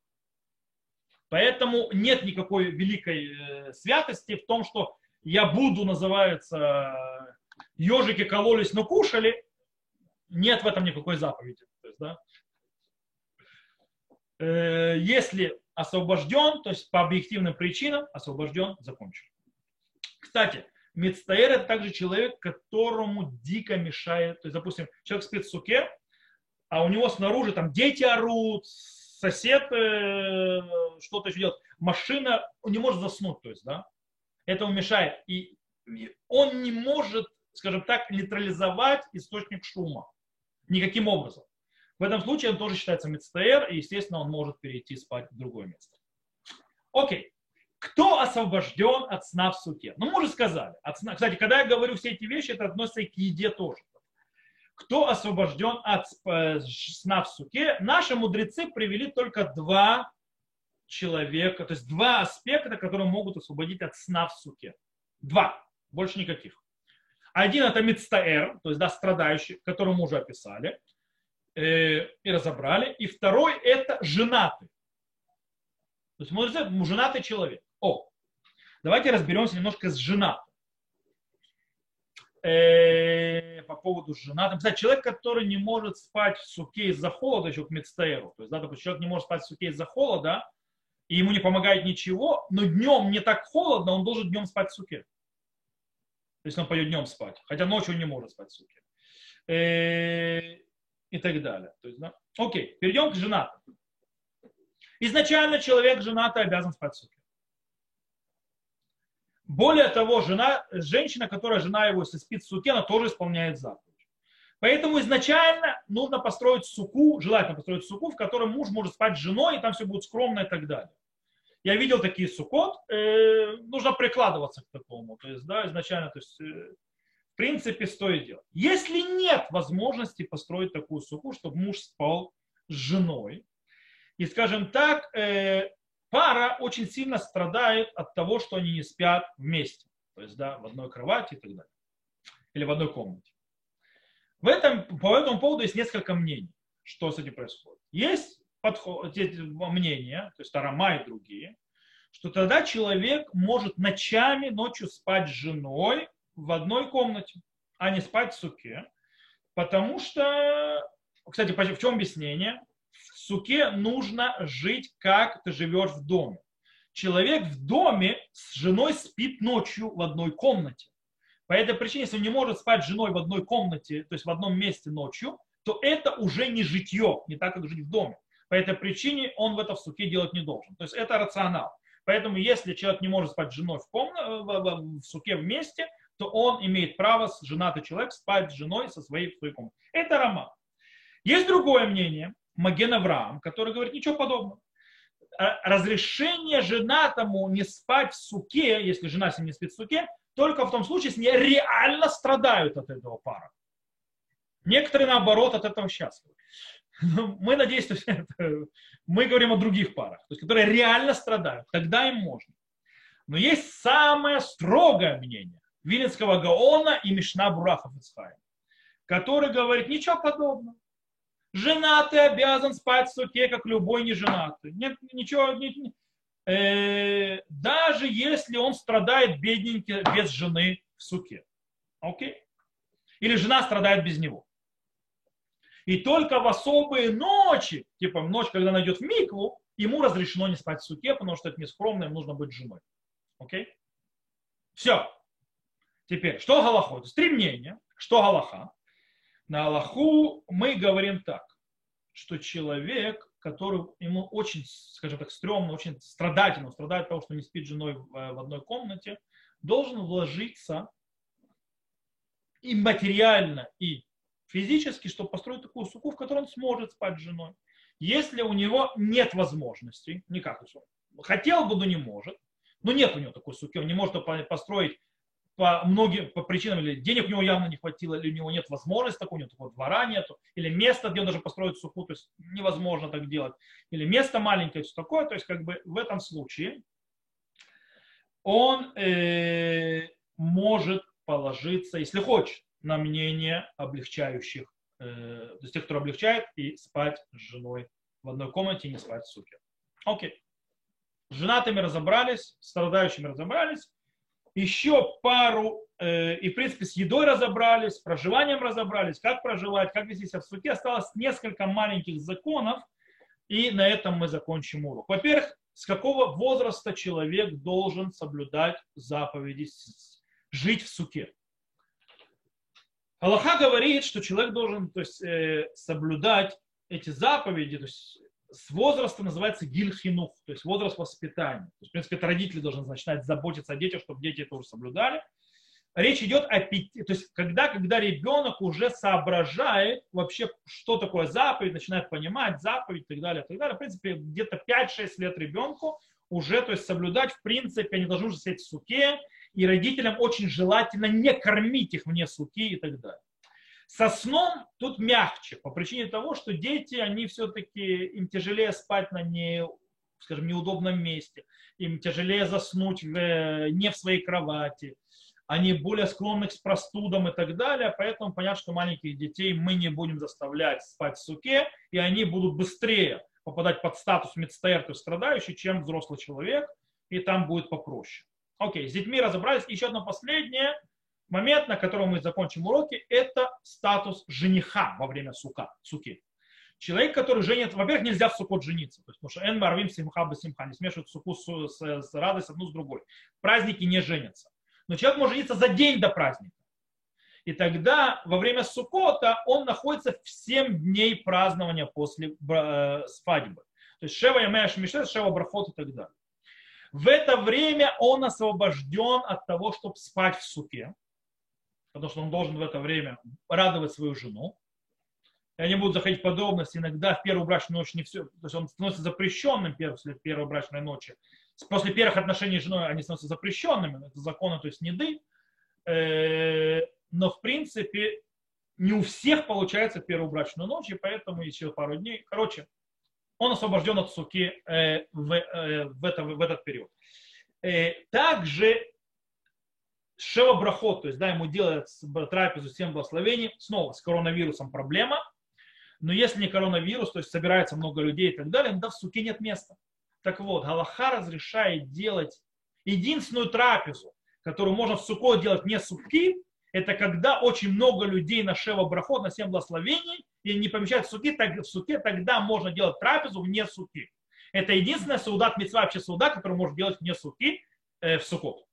Поэтому нет никакой великой э, святости в том, что я буду, называется, ежики кололись, но кушали, нет в этом никакой заповеди. То есть, да, э, если освобожден, то есть по объективным причинам освобожден, закончен. Кстати, Мецтаэр это также человек, которому дико мешает. То есть, допустим, человек спит в суке, а у него снаружи там дети орут, сосед э, что-то еще делает, машина, он не может заснуть, то есть, да, это ему мешает. И он не может, скажем так, нейтрализовать источник шума. Никаким образом. В этом случае он тоже считается мецтаэр, и, естественно, он может перейти спать в другое место. Окей. Кто освобожден от сна в суке? Ну, мы уже сказали. От сна. Кстати, когда я говорю все эти вещи, это относится и к еде тоже. Кто освобожден от сна в суке? Наши мудрецы привели только два человека, то есть два аспекта, которые могут освободить от сна в суке. Два, больше никаких. Один это мицтаэр, то есть да, страдающий, которого мы уже описали э, и разобрали. И второй это женатый. То есть мудрецы, женатый человек. О, давайте разберемся немножко с женатым. Э, по поводу женатым. Кстати, человек, который не может спать в суке из-за холода, еще к медстейру, то есть, да, допустим, человек не может спать в суке из-за холода, и ему не помогает ничего, но днем не так холодно, он должен днем спать в суке. Если он пойдет днем спать. Хотя ночью он не может спать в суке. Э, и так далее. То есть, да? Окей, перейдем к женатым. Изначально человек женатый обязан спать в суке. Более того, жена, женщина, которая жена его, если спит в суке, она тоже исполняет заповедь. Поэтому изначально нужно построить суку, желательно построить суку, в которой муж может спать с женой, и там все будет скромно и так далее. Я видел такие сукот, э, нужно прикладываться к такому. То есть, да, изначально, то есть, э, в принципе, стоит делать. Если нет возможности построить такую суку, чтобы муж спал с женой, и, скажем так, э, пара очень сильно страдает от того, что они не спят вместе. То есть, да, в одной кровати и так далее. Или в одной комнате. В этом, по этому поводу есть несколько мнений, что с этим происходит. Есть подход, мнения, то есть Арама и другие, что тогда человек может ночами, ночью спать с женой в одной комнате, а не спать в суке. Потому что, кстати, в чем объяснение? В суке нужно жить, как ты живешь в доме. Человек в доме с женой спит ночью в одной комнате. По этой причине, если он не может спать с женой в одной комнате, то есть в одном месте ночью, то это уже не житье, не так, как жить в доме. По этой причине он в это в суке делать не должен. То есть это рационал. Поэтому если человек не может спать с женой в, комнате, в, в суке вместе, то он имеет право, женатый человек, спать с женой со своей своей комнате. Это роман. Есть другое мнение, Маген Авраам, который говорит ничего подобного. Разрешение женатому не спать в суке, если жена с ним не спит в суке, только в том случае, если они реально страдают от этого пара. Некоторые, наоборот, от этого счастливы. Мы надеемся, что это, мы говорим о других парах, то есть, которые реально страдают. Тогда им можно. Но есть самое строгое мнение Виленского Гаона и Мишна Бураха Ицхайм, который говорит, ничего подобного. Женатый обязан спать в суке, как любой неженатый. Нет, ничего, не, э, даже если он страдает бедненький без жены в суке. Окей? Или жена страдает без него. И только в особые ночи, типа ночь, когда она идет в микву, ему разрешено не спать в суке, потому что это нескромно, им нужно быть женой. Окей? Все. Теперь, что Галахо? Это три мнения. Что Галаха? На Аллаху мы говорим так, что человек, который ему очень, скажем так, стрёмно, очень страдательно, страдает от того, что не спит с женой в, в одной комнате, должен вложиться и материально, и физически, чтобы построить такую суку, в которой он сможет спать с женой. Если у него нет возможностей, никак хотел бы, но не может, но нет у него такой суки, он не может построить по многим по причинам, или денег у него явно не хватило, или у него нет возможности такой, у него такого двора нету, или места, где он даже построить суку, то есть невозможно так делать, или место маленькое, все такое, то есть как бы в этом случае он э, может положиться, если хочет, на мнение облегчающих, э, то есть тех, кто облегчает, и спать с женой в одной комнате и не спать в суке. Окей. С женатыми разобрались, с страдающими разобрались, еще пару, э, и в принципе с едой разобрались, с проживанием разобрались, как проживать, как вести себя в суке. Осталось несколько маленьких законов, и на этом мы закончим урок. Во-первых, с какого возраста человек должен соблюдать заповеди, жить в суке? Аллаха говорит, что человек должен то есть, э, соблюдать эти заповеди, то есть с возраста называется гильхинух, то есть возраст воспитания. То есть, в принципе, это родители должны начинать заботиться о детях, чтобы дети тоже соблюдали. Речь идет о пяти, то есть когда, когда ребенок уже соображает вообще, что такое заповедь, начинает понимать заповедь и так далее, и так далее. В принципе, где-то 5-6 лет ребенку уже, то есть соблюдать, в принципе, они должны уже сидеть в суке, и родителям очень желательно не кормить их вне суки и так далее. Со сном тут мягче, по причине того, что дети, они все-таки, им тяжелее спать на не, скажем, неудобном месте, им тяжелее заснуть в, не в своей кровати, они более склонны к простудам и так далее, поэтому понятно, что маленьких детей мы не будем заставлять спать в суке, и они будут быстрее попадать под статус медстоер, то страдающий, чем взрослый человек, и там будет попроще. Окей, с детьми разобрались. Еще одно последнее. Момент, на котором мы закончим уроки, это статус жениха во время сука, суки. Человек, который женит, во-первых, нельзя в сукот жениться, то есть, потому что эн марвим симха бы симха, не смешивают суку с, с, с радость одну с другой. Праздники не женятся. Но человек может жениться за день до праздника. И тогда во время Сукота он находится в 7 дней празднования после э, свадьбы. То есть Шева Ямея Шмишет, Шева Брахот и так далее. В это время он освобожден от того, чтобы спать в суке, потому что он должен в это время радовать свою жену. Я не буду заходить в подробности. Иногда в первую брачную ночь не все, то есть он становится запрещенным после первой брачной ночи. После первых отношений с женой они становятся запрещенными. Это законы, то есть неды. Э, но в принципе не у всех получается первую брачную ночь, и поэтому еще пару дней. Короче, он освобожден от суки э, в, э, в, это, в этот период. Также Шева Брахот, то есть да, ему делают трапезу всем благословений, снова с коронавирусом проблема, но если не коронавирус, то есть собирается много людей и так далее, да в суке нет места. Так вот, Галаха разрешает делать единственную трапезу, которую можно в суко делать не суки, это когда очень много людей на Шева Брахот, на 7 благословений, и не помещают в суки, так, в суке, тогда можно делать трапезу вне суки. Это единственная саудат мецва, вообще сауда, которую можно делать вне суки э, в сукот.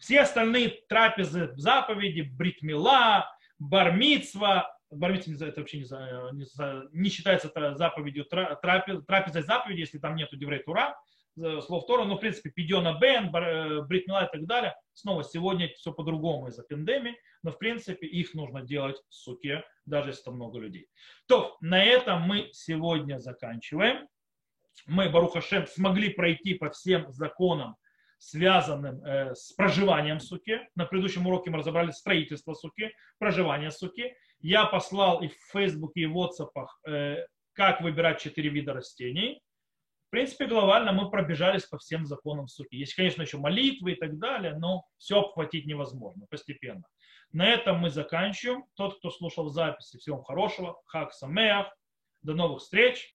Все остальные трапезы, заповеди, бритмила, бармицва, бармицва это вообще не, не, не считается заповедью, трапез, трапезой заповеди, если там нету деврей тура, слов Тора, но в принципе Пидиона Бен, э, Бритмила и так далее, снова сегодня все по-другому из-за пандемии, но в принципе их нужно делать в суке, даже если там много людей. То, на этом мы сегодня заканчиваем. Мы, Баруха Шем, смогли пройти по всем законам, связанным э, с проживанием в суке. На предыдущем уроке мы разобрали строительство суки, проживание суки. Я послал и в Фейсбуке, и в WhatsApp э, как выбирать четыре вида растений в принципе, глобально мы пробежались по всем законам суки. Есть, конечно, еще молитвы и так далее, но все обхватить невозможно постепенно. На этом мы заканчиваем. Тот, кто слушал записи, всего хорошего. Хак Самеах. До новых встреч.